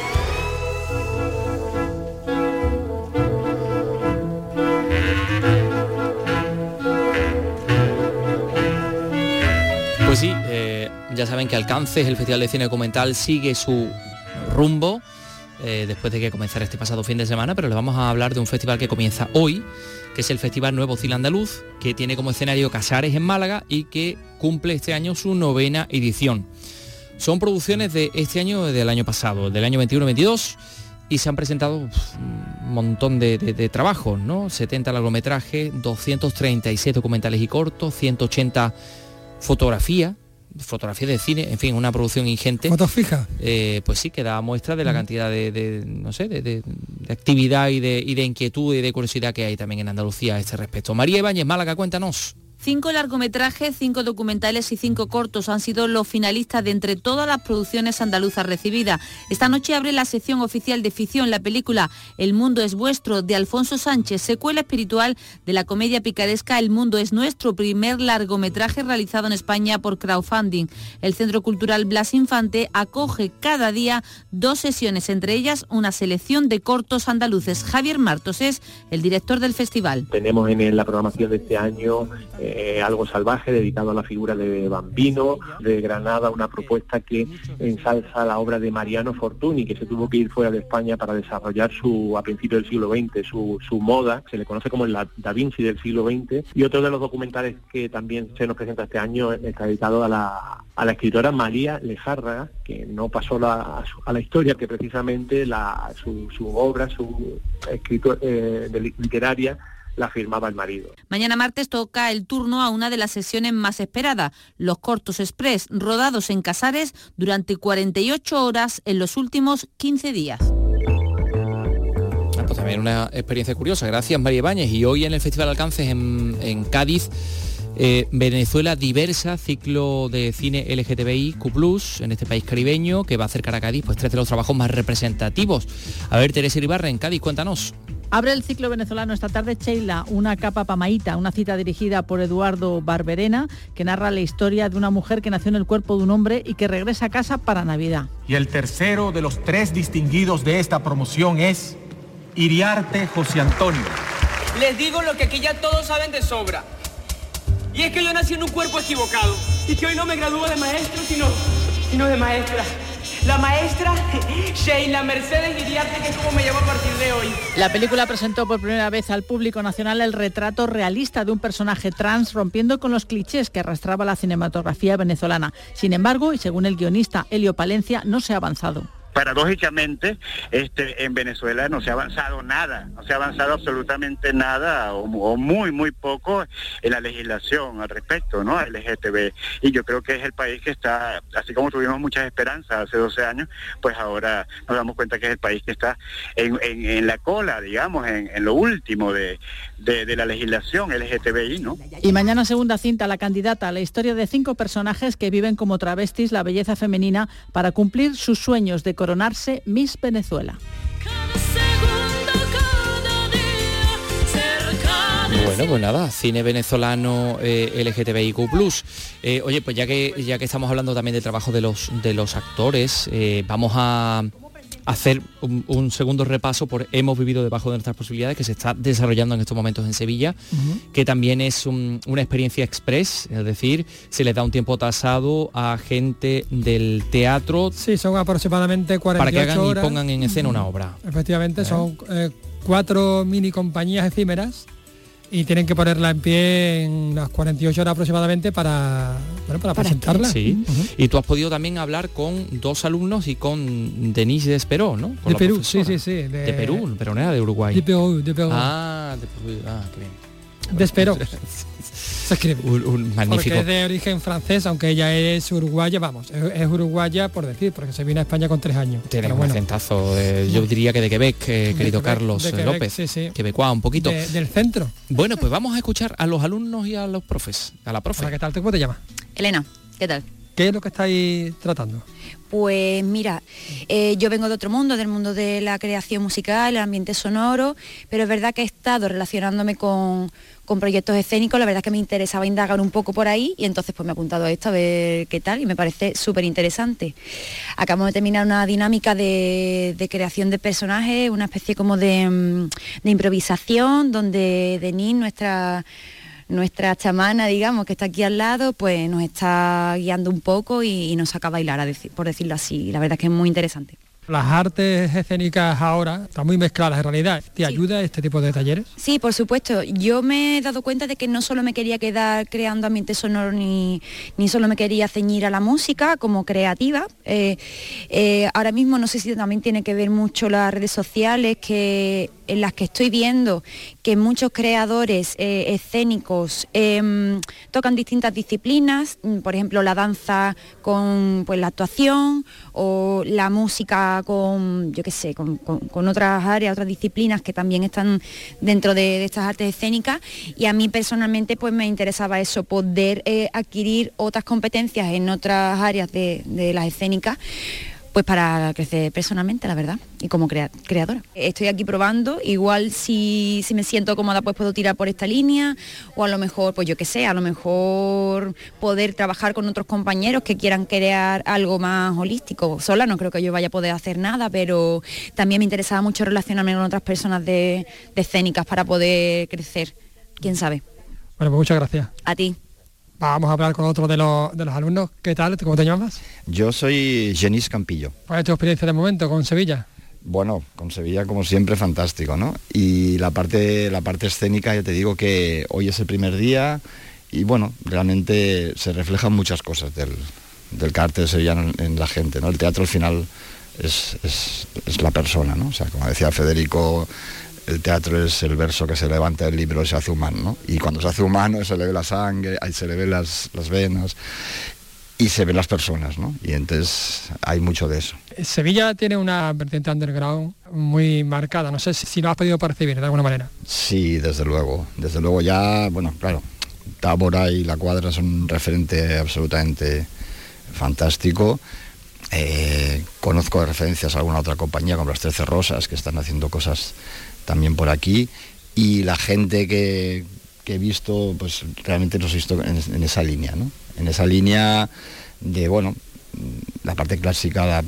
Ya saben que Alcances, el Festival de Cine Documental, sigue su rumbo eh, después de que comenzara este pasado fin de semana, pero le vamos a hablar de un festival que comienza hoy, que es el Festival Nuevo Cine Andaluz, que tiene como escenario Casares en Málaga y que cumple este año su novena edición. Son producciones de este año del año pasado, del año 21-22, y se han presentado un montón de, de trabajos, ¿no? 70 largometrajes, 236 documentales y cortos, 180 fotografía, fotografía de cine, en fin, una producción ingente. ¿Fotos fijas? Eh, pues sí, que da muestra de la mm. cantidad de, no sé, de, actividad y de, y de inquietud y de curiosidad que hay también en Andalucía a este respecto. María Ibáñez, Málaga, cuéntanos. Cinco largometrajes, cinco documentales y cinco cortos han sido los finalistas de entre todas las producciones andaluzas recibidas. Esta noche abre la sección oficial de ficción la película El mundo es vuestro de Alfonso Sánchez, secuela espiritual de la comedia picaresca El mundo es nuestro, primer largometraje realizado en España por crowdfunding. El Centro Cultural Blas Infante acoge cada día dos sesiones, entre ellas una selección de cortos andaluces. Javier Martos es el director del festival. Tenemos en la programación de este año eh, eh, Algo Salvaje, dedicado a la figura de Bambino, de Granada, una propuesta que ensalza la obra de Mariano Fortuny, que se tuvo que ir fuera de España para desarrollar su, a principios del siglo XX, su, su moda, se le conoce como el Da Vinci del siglo XX, y otro de los documentales que también se nos presenta este año está dedicado a la, a la escritora María Lejarra, que no pasó a, la historia, que precisamente la, su, su obra, su escritura eh, literaria, la firmaba el marido. Mañana martes toca el turno a una de las sesiones más esperadas, los cortos express, rodados en Casares durante 48 horas en los últimos 15 días. Ah, pues también una experiencia curiosa. Gracias María Ibáñez. Y hoy en el Festival Alcances en, en Cádiz eh, Venezuela diversa, ciclo de cine LGTBI Q+, en este país caribeño, que va a acercar a Cádiz pues tres de los trabajos más representativos. A ver, Teresa Iribarra, en Cádiz, cuéntanos. Abre el ciclo venezolano esta tarde Sheila, una capa pamaíta, una cita dirigida por Eduardo Barberena, que narra la historia de una mujer que nació en el cuerpo de un hombre y que regresa a casa para Navidad. Y el tercero de los tres distinguidos de esta promoción es Iriarte José Antonio. Les digo lo que aquí ya todos saben de sobra. Y es que yo nací en un cuerpo equivocado y que hoy no me gradúo de maestro, sino, sino de maestra. La maestra Sheila Mercedes Iriarte, que es como me llamo a partir de hoy. La película presentó por primera vez al público nacional el retrato realista de un personaje trans, rompiendo con los clichés que arrastraba la cinematografía venezolana. Sin embargo, y según el guionista Helio Palencia, no se ha avanzado paradójicamente este, en Venezuela no se ha avanzado nada, no se ha avanzado absolutamente nada o, muy, muy poco en la legislación al respecto, ¿no? LGTB. Y yo creo que es el país que está, así como tuvimos muchas esperanzas hace 12 años, pues ahora nos damos cuenta que es el país que está en, la cola, digamos, en, lo último de, de, la legislación LGTBI, ¿no? Y mañana segunda cinta, la candidata, la historia de cinco personajes que viven como travestis la belleza femenina para cumplir sus sueños de coronarse Miss Venezuela. Bueno, pues nada, cine venezolano eh, LGTBIQ+. Eh, oye, pues ya que ya que estamos hablando también del trabajo de los de los actores, eh, vamos a hacer un, segundo repaso por Hemos vivido debajo de nuestras posibilidades, que se está desarrollando en estos momentos en Sevilla, que también es una experiencia express, es decir, se les da un tiempo tasado a gente del teatro. Sí, son aproximadamente 48 Para que hagan y pongan en escena una obra. Efectivamente, son eh, cuatro mini compañías efímeras y tienen que ponerla en pie en unas 48 horas aproximadamente para, para, presentarla. Sí. Y tú has podido también hablar con dos alumnos y con Denise de Esperó, ¿no? de Perú, sí, sí, sí. De, Perú, pero no era de Uruguay. De Perú, de Perú. Ah, de Perú, ah, qué bien. De Esperó. Un, magnífico. Porque es de origen francés, aunque ella es uruguaya, vamos, es, uruguaya por decir, porque se vino a España con tres años. Tiene un acentazo, yo diría que de Quebec, eh, querido Carlos López. Sí, sí. un poquito. del centro. Bueno, pues vamos a escuchar a los alumnos y a los profes, a la profe. ¿Qué tal? ¿Cómo te llamas? Elena, ¿qué tal? ¿Qué es lo que estáis tratando? Pues mira, eh, yo vengo de otro mundo, del mundo de la creación musical, el ambiente sonoro, pero es verdad que he estado relacionándome con, proyectos escénicos, la verdad es que me interesaba indagar un poco por ahí y entonces pues me he apuntado a esto a ver qué tal y me parece súper interesante. Acabamos de terminar una dinámica de, creación de personajes, una especie como de, mm, improvisación donde Denis, nuestra nuestra chamana, digamos, que está aquí al lado, pues nos está guiando un poco y, nos saca a bailar, por decirlo así. La verdad es que es muy interesante las artes escénicas ahora están muy mezcladas en realidad. ¿Te ayuda este tipo de talleres? Sí, por supuesto. Yo me he dado cuenta de que no solo me quería quedar creando ambientes sonoros ni, ni solo me quería ceñir a la música como creativa. Eh, eh, ahora mismo no sé si también tiene que ver mucho las redes sociales que en las que estoy viendo que muchos creadores eh, escénicos em, tocan distintas disciplinas, mm, por ejemplo la danza con pues, la actuación o la música con, yo qué sé, con, otras áreas, otras disciplinas que también están dentro de, estas artes escénicas. Y a mí personalmente pues me interesaba eso, poder eh, adquirir otras competencias en otras áreas de, de las escénicas pues para crecer personalmente, la verdad, y como creadora. Estoy aquí probando, igual si, si, me siento cómoda pues puedo tirar por esta línea, o a lo mejor, pues yo qué sé, a lo mejor poder trabajar con otros compañeros que quieran crear algo más holístico. Sola no creo que yo vaya a poder hacer nada, pero también me interesaba mucho relacionarme con otras personas de, de escénicas para poder crecer, quién sabe. Bueno, pues muchas gracias. A ti. Vamos a hablar con otro de los, de los alumnos. ¿Qué tal? ¿Cómo te llamas? Yo soy Genis Campillo. ¿Cuál es tu experiencia de momento con Sevilla? Bueno, con Sevilla como siempre fantástico, ¿no? Y la parte, la parte escénica, ya te digo que hoy es el primer día y bueno, realmente se reflejan muchas cosas del, del carácter sevillano en, en la gente, ¿no? El teatro al final es, es, es, la persona, ¿no? O sea, como decía Federico, el teatro es el verso que se levanta del libro y se hace humano, ¿no? Y cuando se hace humano se le ve la sangre, ahí se le ve las, las venas y se ven las personas, ¿no? Y entonces hay mucho de eso. Sevilla tiene una vertiente underground muy marcada, no sé si, si lo has podido percibir de alguna manera. Sí, desde luego, desde luego ya, bueno, claro, Tábora y La Cuadra son un referente absolutamente fantástico. Eh, conozco referencias a alguna otra compañía como las Trece Rosas que están haciendo cosas también por aquí y la gente que, que he visto, pues realmente los he visto en, esa línea, ¿no? En esa línea de, bueno, la parte clásica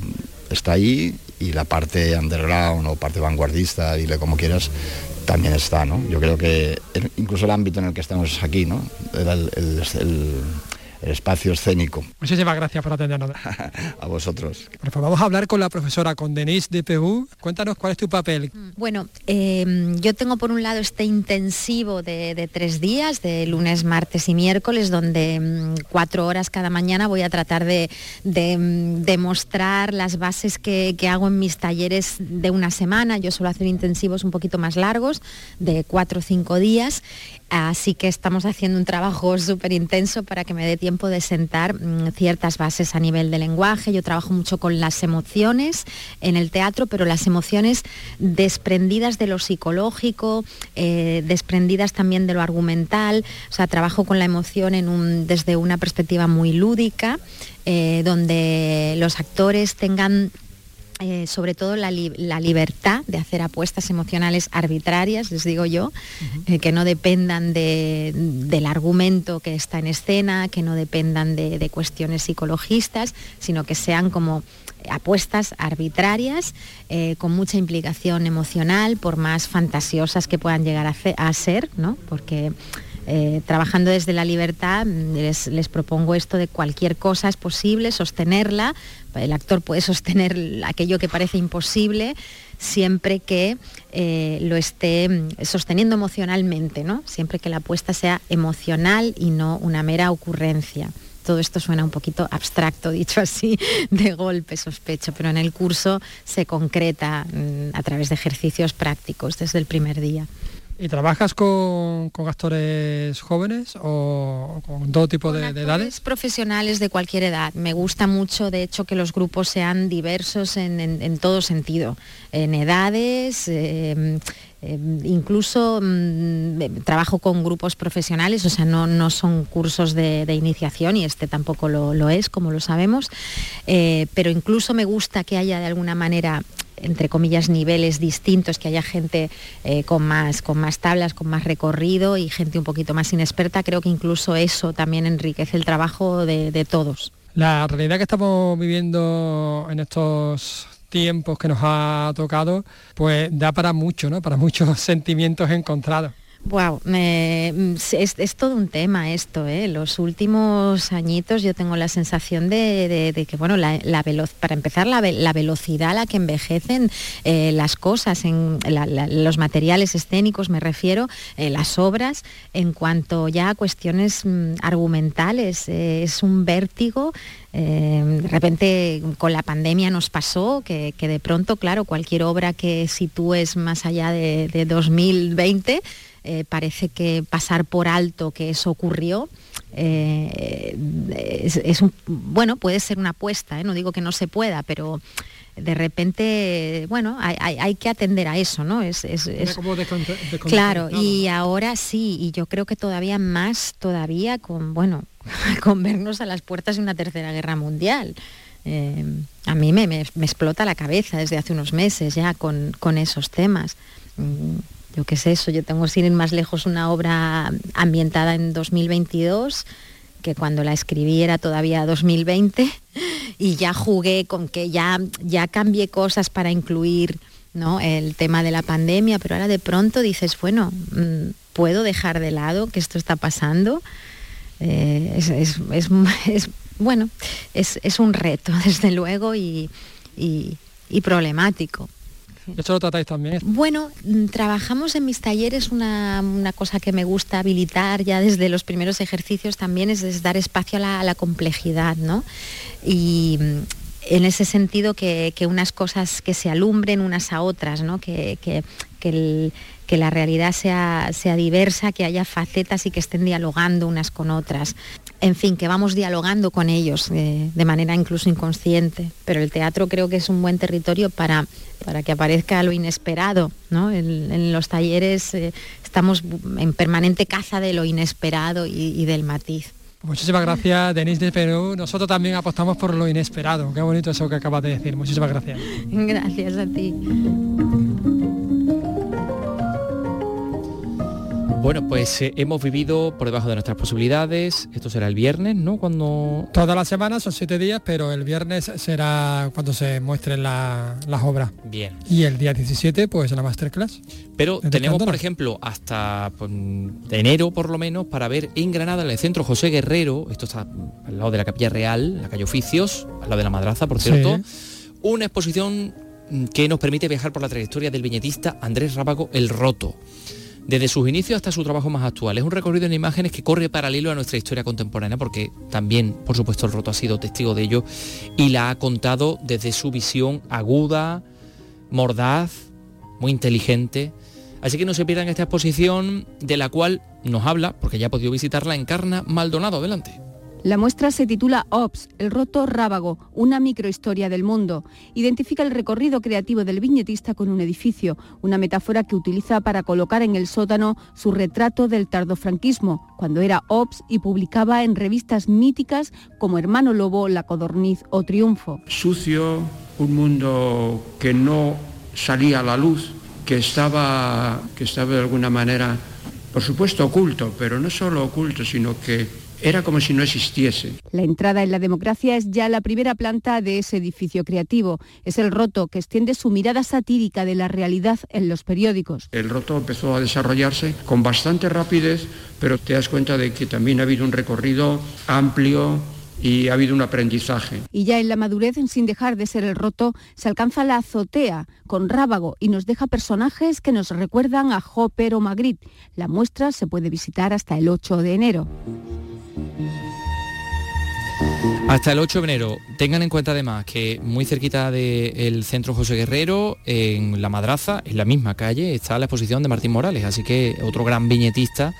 está ahí y la parte underground o parte vanguardista, dile como quieras, también está, ¿no? Yo creo que incluso el ámbito en el que estamos aquí, ¿no? El, el, el espacio escénico. Muchísimas gracias por atendernos. a vosotros. Vamos a hablar con la profesora, con Denise de PU. Cuéntanos cuál es tu papel. Bueno, eh, yo tengo por un lado este intensivo de, de, tres días, de lunes, martes y miércoles, donde mm, cuatro horas cada mañana voy a tratar de, de, de mostrar las bases que, que, hago en mis talleres de una semana. Yo suelo hacer intensivos un poquito más largos, de cuatro o cinco días. Así que estamos haciendo un trabajo súper intenso para que me dé tiempo de sentar mmm, ciertas bases a nivel de lenguaje. Yo trabajo mucho con las emociones en el teatro, pero las emociones desprendidas de lo psicológico, eh, desprendidas también de lo argumental. O sea, trabajo con la emoción desde una perspectiva muy lúdica, eh, donde los actores tengan eh, sobre todo la, li la, libertad de hacer apuestas emocionales arbitrarias, les digo yo, uh -huh. eh, que no dependan de, del argumento que está en escena, que no dependan de, de, cuestiones psicologistas, sino que sean como apuestas arbitrarias, eh, con mucha implicación emocional, por más fantasiosas que puedan llegar a, a ser, ¿no? Porque eh, trabajando desde la libertad, les, les, propongo esto de cualquier cosa es posible, sostenerla, el actor puede sostener aquello que parece imposible siempre que eh, lo esté mm, sosteniendo emocionalmente, ¿no? siempre que la apuesta sea emocional y no una mera ocurrencia todo esto suena un poquito abstracto, dicho así, de golpe, sospecho, pero en el curso se concreta mmm, a través de ejercicios prácticos desde el primer día. ¿Y trabajas con, con, actores jóvenes o con todo tipo de, de, edades? Profesionales de cualquier edad. Me gusta mucho, de hecho, que los grupos sean diversos en, en, en todo sentido, en edades. Eh, eh, incluso mmm, trabajo con grupos profesionales, o sea, no, no son cursos de, de, iniciación y este tampoco lo, lo es, como lo sabemos, eh, pero incluso me gusta que haya de alguna manera entre comillas, niveles distintos, que haya gente eh, con, más, con más tablas, con más recorrido y gente un poquito más inexperta, creo que incluso eso también enriquece el trabajo de, de todos. La realidad que estamos viviendo en estos tiempos que nos ha tocado, pues da para mucho, ¿no? Para muchos sentimientos encontrados. Wow, me, es, todo un tema esto, ¿eh? Los últimos añitos yo tengo la sensación de, que, bueno, la, la para empezar, la, velocidad a la que envejecen eh, las cosas, los materiales escénicos, me refiero, eh, las obras, en cuanto ya a cuestiones mm, argumentales, es un vértigo de repente con la pandemia nos pasó que, que, de pronto, claro, cualquier obra que sitúes más allá de, de 2020, eh, parece que pasar por alto que eso ocurrió eh, es, es, un, bueno, puede ser una apuesta, ¿eh? no digo que no se pueda, pero de repente, bueno, hay, hay, hay que atender a eso, ¿no? Es, como claro, y ahora sí, y yo creo que todavía más, todavía con, bueno, con vernos a las puertas de una tercera guerra mundial. Eh, a mí me, me, me, explota la cabeza desde hace unos meses ya con, con esos temas. Yo qué sé eso, yo tengo sin ir más lejos una obra ambientada en 2022 que cuando la escribí era todavía 2020 y ya jugué con que ya, ya cambié cosas para incluir ¿no? El tema de la pandemia, pero ahora de pronto dices, bueno, mm, puedo dejar de lado que esto está pasando. Eh, es, es, es, es, bueno, es, un reto, desde luego, y, y problemático. ¿Eso lo tratáis también? Bueno, mm, trabajamos en mis talleres una, una, cosa que me gusta habilitar ya desde los primeros ejercicios también es, dar espacio a la, complejidad, ¿no? Y mm, en ese sentido que, que, unas cosas que se alumbren unas a otras, ¿no? Que, que, que la realidad sea, sea diversa, que haya facetas y que estén dialogando unas con otras. En fin, que vamos dialogando con ellos eh, de manera incluso inconsciente. Pero el teatro creo que es un buen territorio para, para que aparezca lo inesperado. ¿no? En, en, los talleres eh, estamos en permanente caza de lo inesperado y, y del matiz. Muchísimas gracias, Denise de Perú. Nosotros también apostamos por lo inesperado. Qué bonito eso que acabas de decir. Muchísimas gracias. Gracias a ti. Bueno, pues eh, hemos vivido por debajo de nuestras posibilidades. Esto será el viernes, ¿no? Cuando... Toda la semana son siete días, pero el viernes será cuando se muestren la, las obras. Bien. Y el día 17, pues la masterclass. Pero tenemos, por ejemplo, hasta pues, de enero, por lo menos, para ver en Granada, en el centro José Guerrero, esto está al lado de la Capilla Real, la calle Oficios, al lado de la Madraza, por cierto, sí. una exposición que nos permite viajar por la trayectoria del viñetista Andrés Rábago El Roto desde sus inicios hasta su trabajo más actual. Es un recorrido en imágenes que corre paralelo a nuestra historia contemporánea, porque también, por supuesto, el roto ha sido testigo de ello y la ha contado desde su visión aguda, mordaz, muy inteligente. Así que no se pierdan esta exposición de la cual nos habla, porque ya ha podido visitarla, Encarna Maldonado. Adelante. La muestra se titula Ops, el roto rábago, una microhistoria del mundo. Identifica el recorrido creativo del viñetista con un edificio, una metáfora que utiliza para colocar en el sótano su retrato del tardofranquismo, cuando era Ops y publicaba en revistas míticas como Hermano Lobo, La Codorniz o Triunfo. Sucio, un mundo que no salía a la luz, que estaba, que estaba de alguna manera, por supuesto, oculto, pero no solo oculto, sino que era como si no existiese. La entrada en la democracia es ya la primera planta de ese edificio creativo. Es el roto que extiende su mirada satírica de la realidad en los periódicos. El roto empezó a desarrollarse con bastante rapidez, pero te das cuenta de que también ha habido un recorrido amplio, y ha habido un aprendizaje. Y ya en la madurez, sin dejar de ser el roto, se alcanza la azotea con Rábago y nos deja personajes que nos recuerdan a Hopper o Magritte. La muestra se puede visitar hasta el 8 de enero. Hasta el 8 de enero. Tengan en cuenta además que muy cerquita del centro José Guerrero, en La Madraza, en la misma calle, está la exposición de Martín Morales, así que otro gran viñetista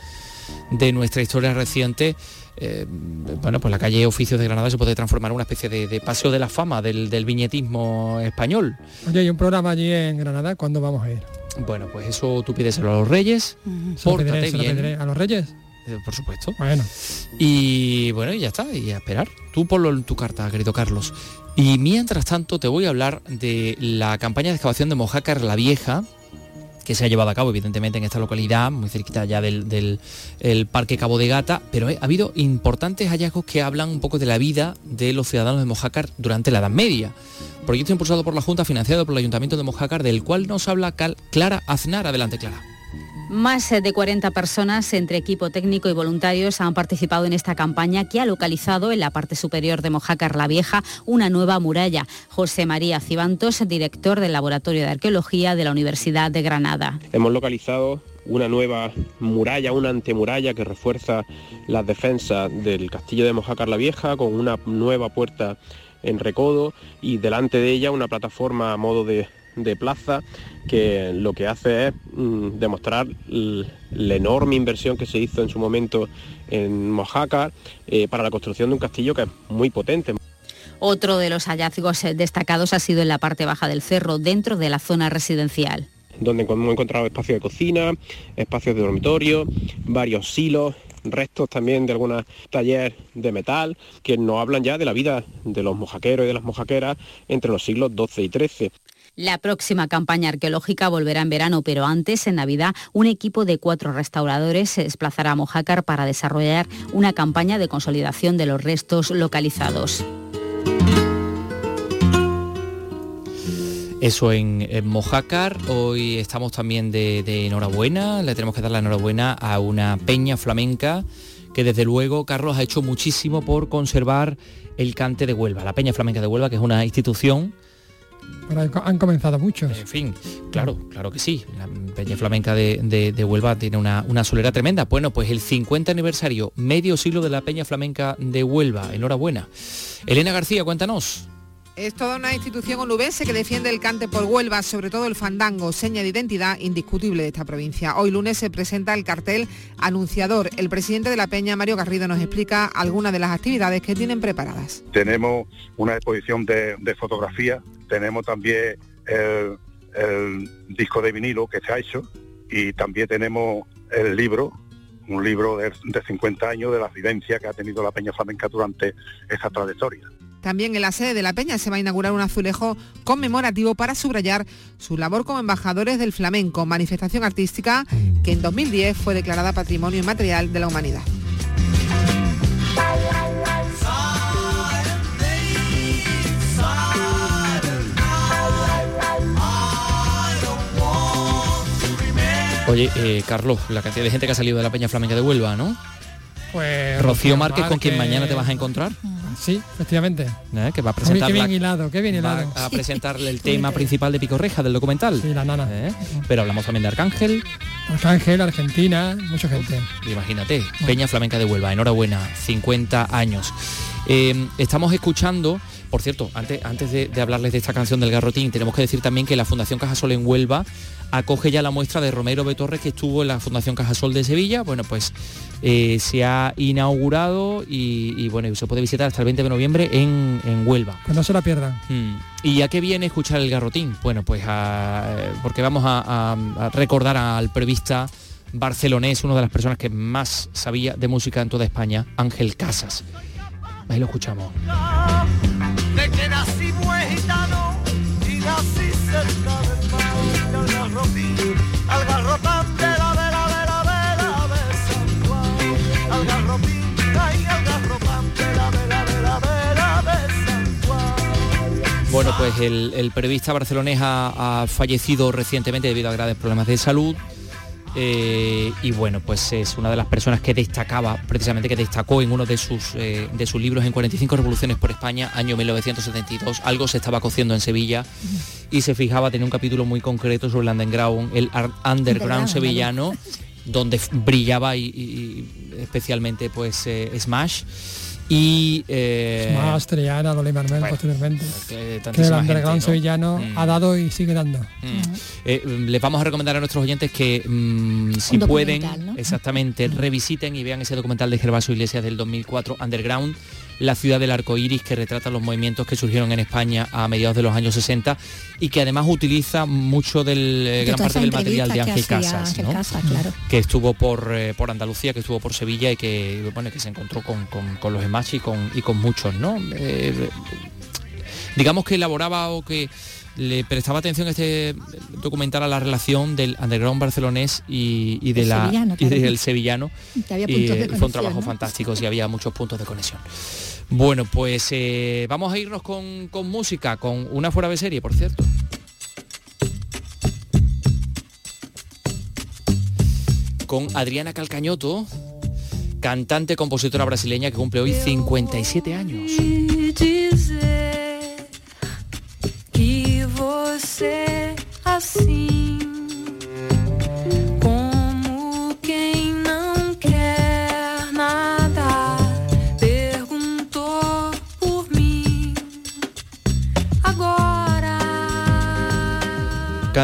de nuestra historia reciente. Eh, bueno, pues la calle Oficios de Granada se puede transformar en una especie de, de paseo de la fama del, del, viñetismo español. Oye, hay un programa allí en Granada, ¿cuándo vamos a ir? Bueno, pues eso tú pídeselo a los reyes, se bien. ¿A los reyes? Eh, por supuesto. Bueno. Y bueno, y ya está, y a esperar. Tú ponlo en tu carta, querido Carlos. Y mientras tanto te voy a hablar de la campaña de excavación de Mojácar la Vieja, que se ha llevado a cabo evidentemente en esta localidad, muy cerquita ya del, del el Parque Cabo de Gata, pero ha habido importantes hallazgos que hablan un poco de la vida de los ciudadanos de Mojácar durante la Edad Media. Proyecto impulsado por la Junta, financiado por el Ayuntamiento de Mojácar, del cual nos habla Clara Aznar. Adelante, Clara. Más de 40 personas entre equipo técnico y voluntarios han participado en esta campaña que ha localizado en la parte superior de Mojácar la Vieja una nueva muralla. José María Cibantos, director del Laboratorio de Arqueología de la Universidad de Granada. Hemos localizado una nueva muralla, una antemuralla que refuerza las defensas del castillo de Mojácar la Vieja con una nueva puerta en recodo y delante de ella una plataforma a modo de de plaza que lo que hace es mmm, demostrar la enorme inversión que se hizo en su momento en Mojácar eh, para la construcción de un castillo que es muy potente. Otro de los hallazgos destacados ha sido en la parte baja del cerro, dentro de la zona residencial donde hemos encontrado espacios de cocina, espacios de dormitorio, varios silos, restos también de algunos talleres de metal que nos hablan ya de la vida de los mojaqueros y de las mojaqueras entre los siglos XII y XIII. La próxima campaña arqueológica volverá en verano, pero antes, en Navidad, un equipo de cuatro restauradores se desplazará a Mojácar para desarrollar una campaña de consolidación de los restos localizados. Eso en, Mojácar, hoy estamos también de, de enhorabuena, le tenemos que dar la enhorabuena a una peña flamenca que desde luego Carlos ha hecho muchísimo por conservar el cante de Huelva, la Peña Flamenca de Huelva, que es una institución han comenzado muchos. En fin, claro, claro que sí. La Peña Flamenca de, Huelva tiene una, una, solera tremenda. Bueno, pues el 50 aniversario, medio siglo de la Peña Flamenca de Huelva. Enhorabuena. Elena García, cuéntanos. Es toda una institución onubense que defiende el cante por Huelva, sobre todo el fandango, seña de identidad indiscutible de esta provincia. Hoy lunes se presenta el cartel anunciador. El presidente de la Peña, Mario Garrido, nos explica algunas de las actividades que tienen preparadas. Tenemos una exposición de, fotografía, tenemos también el, disco de vinilo que se ha hecho y también tenemos el libro un libro de, de 50 años de la vivencia que ha tenido la Peña Flamenca durante esa trayectoria. También en la sede de la Peña se va a inaugurar un azulejo conmemorativo para subrayar su labor como embajadores del flamenco, manifestación artística que en 2010 fue declarada Patrimonio Inmaterial de la Humanidad. Oye, eh, Carlos, la cantidad de gente que ha salido de la Peña Flamenca de Huelva, ¿no? Pues Rocío Márquez, con quien mañana te vas a encontrar. Sí, efectivamente. ¿Eh? Que va a presentar. Qué bien hilado, qué bien hilado. a presentarle el tema principal de Picorreja del documental. Sí, la nana. ¿Eh? Pero hablamos también de Arcángel. Arcángel, Argentina, mucha gente. Imagínate, Peña Flamenca de Huelva, enhorabuena, 50 años. Eh, estamos escuchando, por cierto, antes, antes de, de, hablarles de esta canción del Garrotín, tenemos que decir también que la Fundación Cajasol en Huelva acoge ya la muestra de Romero Betorres que estuvo en la Fundación Cajasol de Sevilla. Bueno, pues eh, se ha inaugurado y, bueno, se puede visitar hasta el 20 de noviembre en, Huelva. Pues no se la pierdan. Mm. ¿Y a qué viene escuchar el garrotín? Bueno, pues porque vamos a, recordar al prevista barcelonés, una de las personas que más sabía de música en toda España, Ángel Casas. Ahí lo escuchamos. Bueno, pues el, periodista barcelonés ha, fallecido recientemente debido a graves problemas de salud. Eh, y bueno, pues es una de las personas que destacaba, precisamente que destacó en uno de sus, eh, de sus libros en 45 revoluciones por España, año 1972. Algo se estaba cociendo en Sevilla y se fijaba, tenía un capítulo muy concreto sobre el underground, el underground sevillano, donde brillaba y, especialmente pues eh, Smash y eh, más Triana, Dolly Marmel posteriormente. que, el underground sevillano mm. ha dado y sigue dando. Mm. eh, les vamos a recomendar a nuestros oyentes que mm, si pueden exactamente revisiten y vean ese documental de Gervasio Iglesias del 2004 Underground la ciudad del arco iris que retrata los movimientos que surgieron en España a mediados de los años 60 y que además utiliza mucho del eh, gran parte del material de Ángel Casas, que estuvo por, eh, por Andalucía, que estuvo por Sevilla y que bueno que se encontró con, los Emachi y con, y con muchos, ¿no? Eh, digamos que elaboraba o que le prestaba atención a este documental a la relación del underground barcelonés y, de la y del sevillano. Y fue un trabajo fantástico y había muchos puntos de conexión. Bueno pues eh, vamos a irnos con, con música con una fuera de serie por cierto. Con Adriana Calcañoto cantante compositora brasileña que cumple hoy 57 años você assim.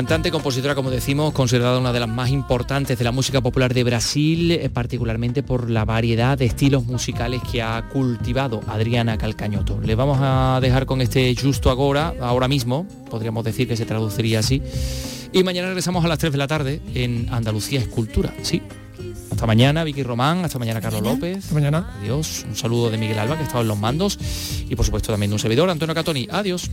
Cantante, compositora, como decimos, considerada una de las más importantes de la música popular de Brasil, eh, particularmente por la variedad de estilos musicales que ha cultivado Adriana Calcañoto. Le vamos a dejar con este justo ahora, ahora mismo, podríamos decir que se traduciría así. Y mañana regresamos a las 3 de la tarde en Andalucía Escultura. Sí. Hasta mañana, Vicky Román, hasta mañana, Carlos López. Hasta mañana. Adiós. Un saludo de Miguel Alba, que ha estado en los mandos. Y por supuesto también de un servidor, Antonio Catoni. Adiós.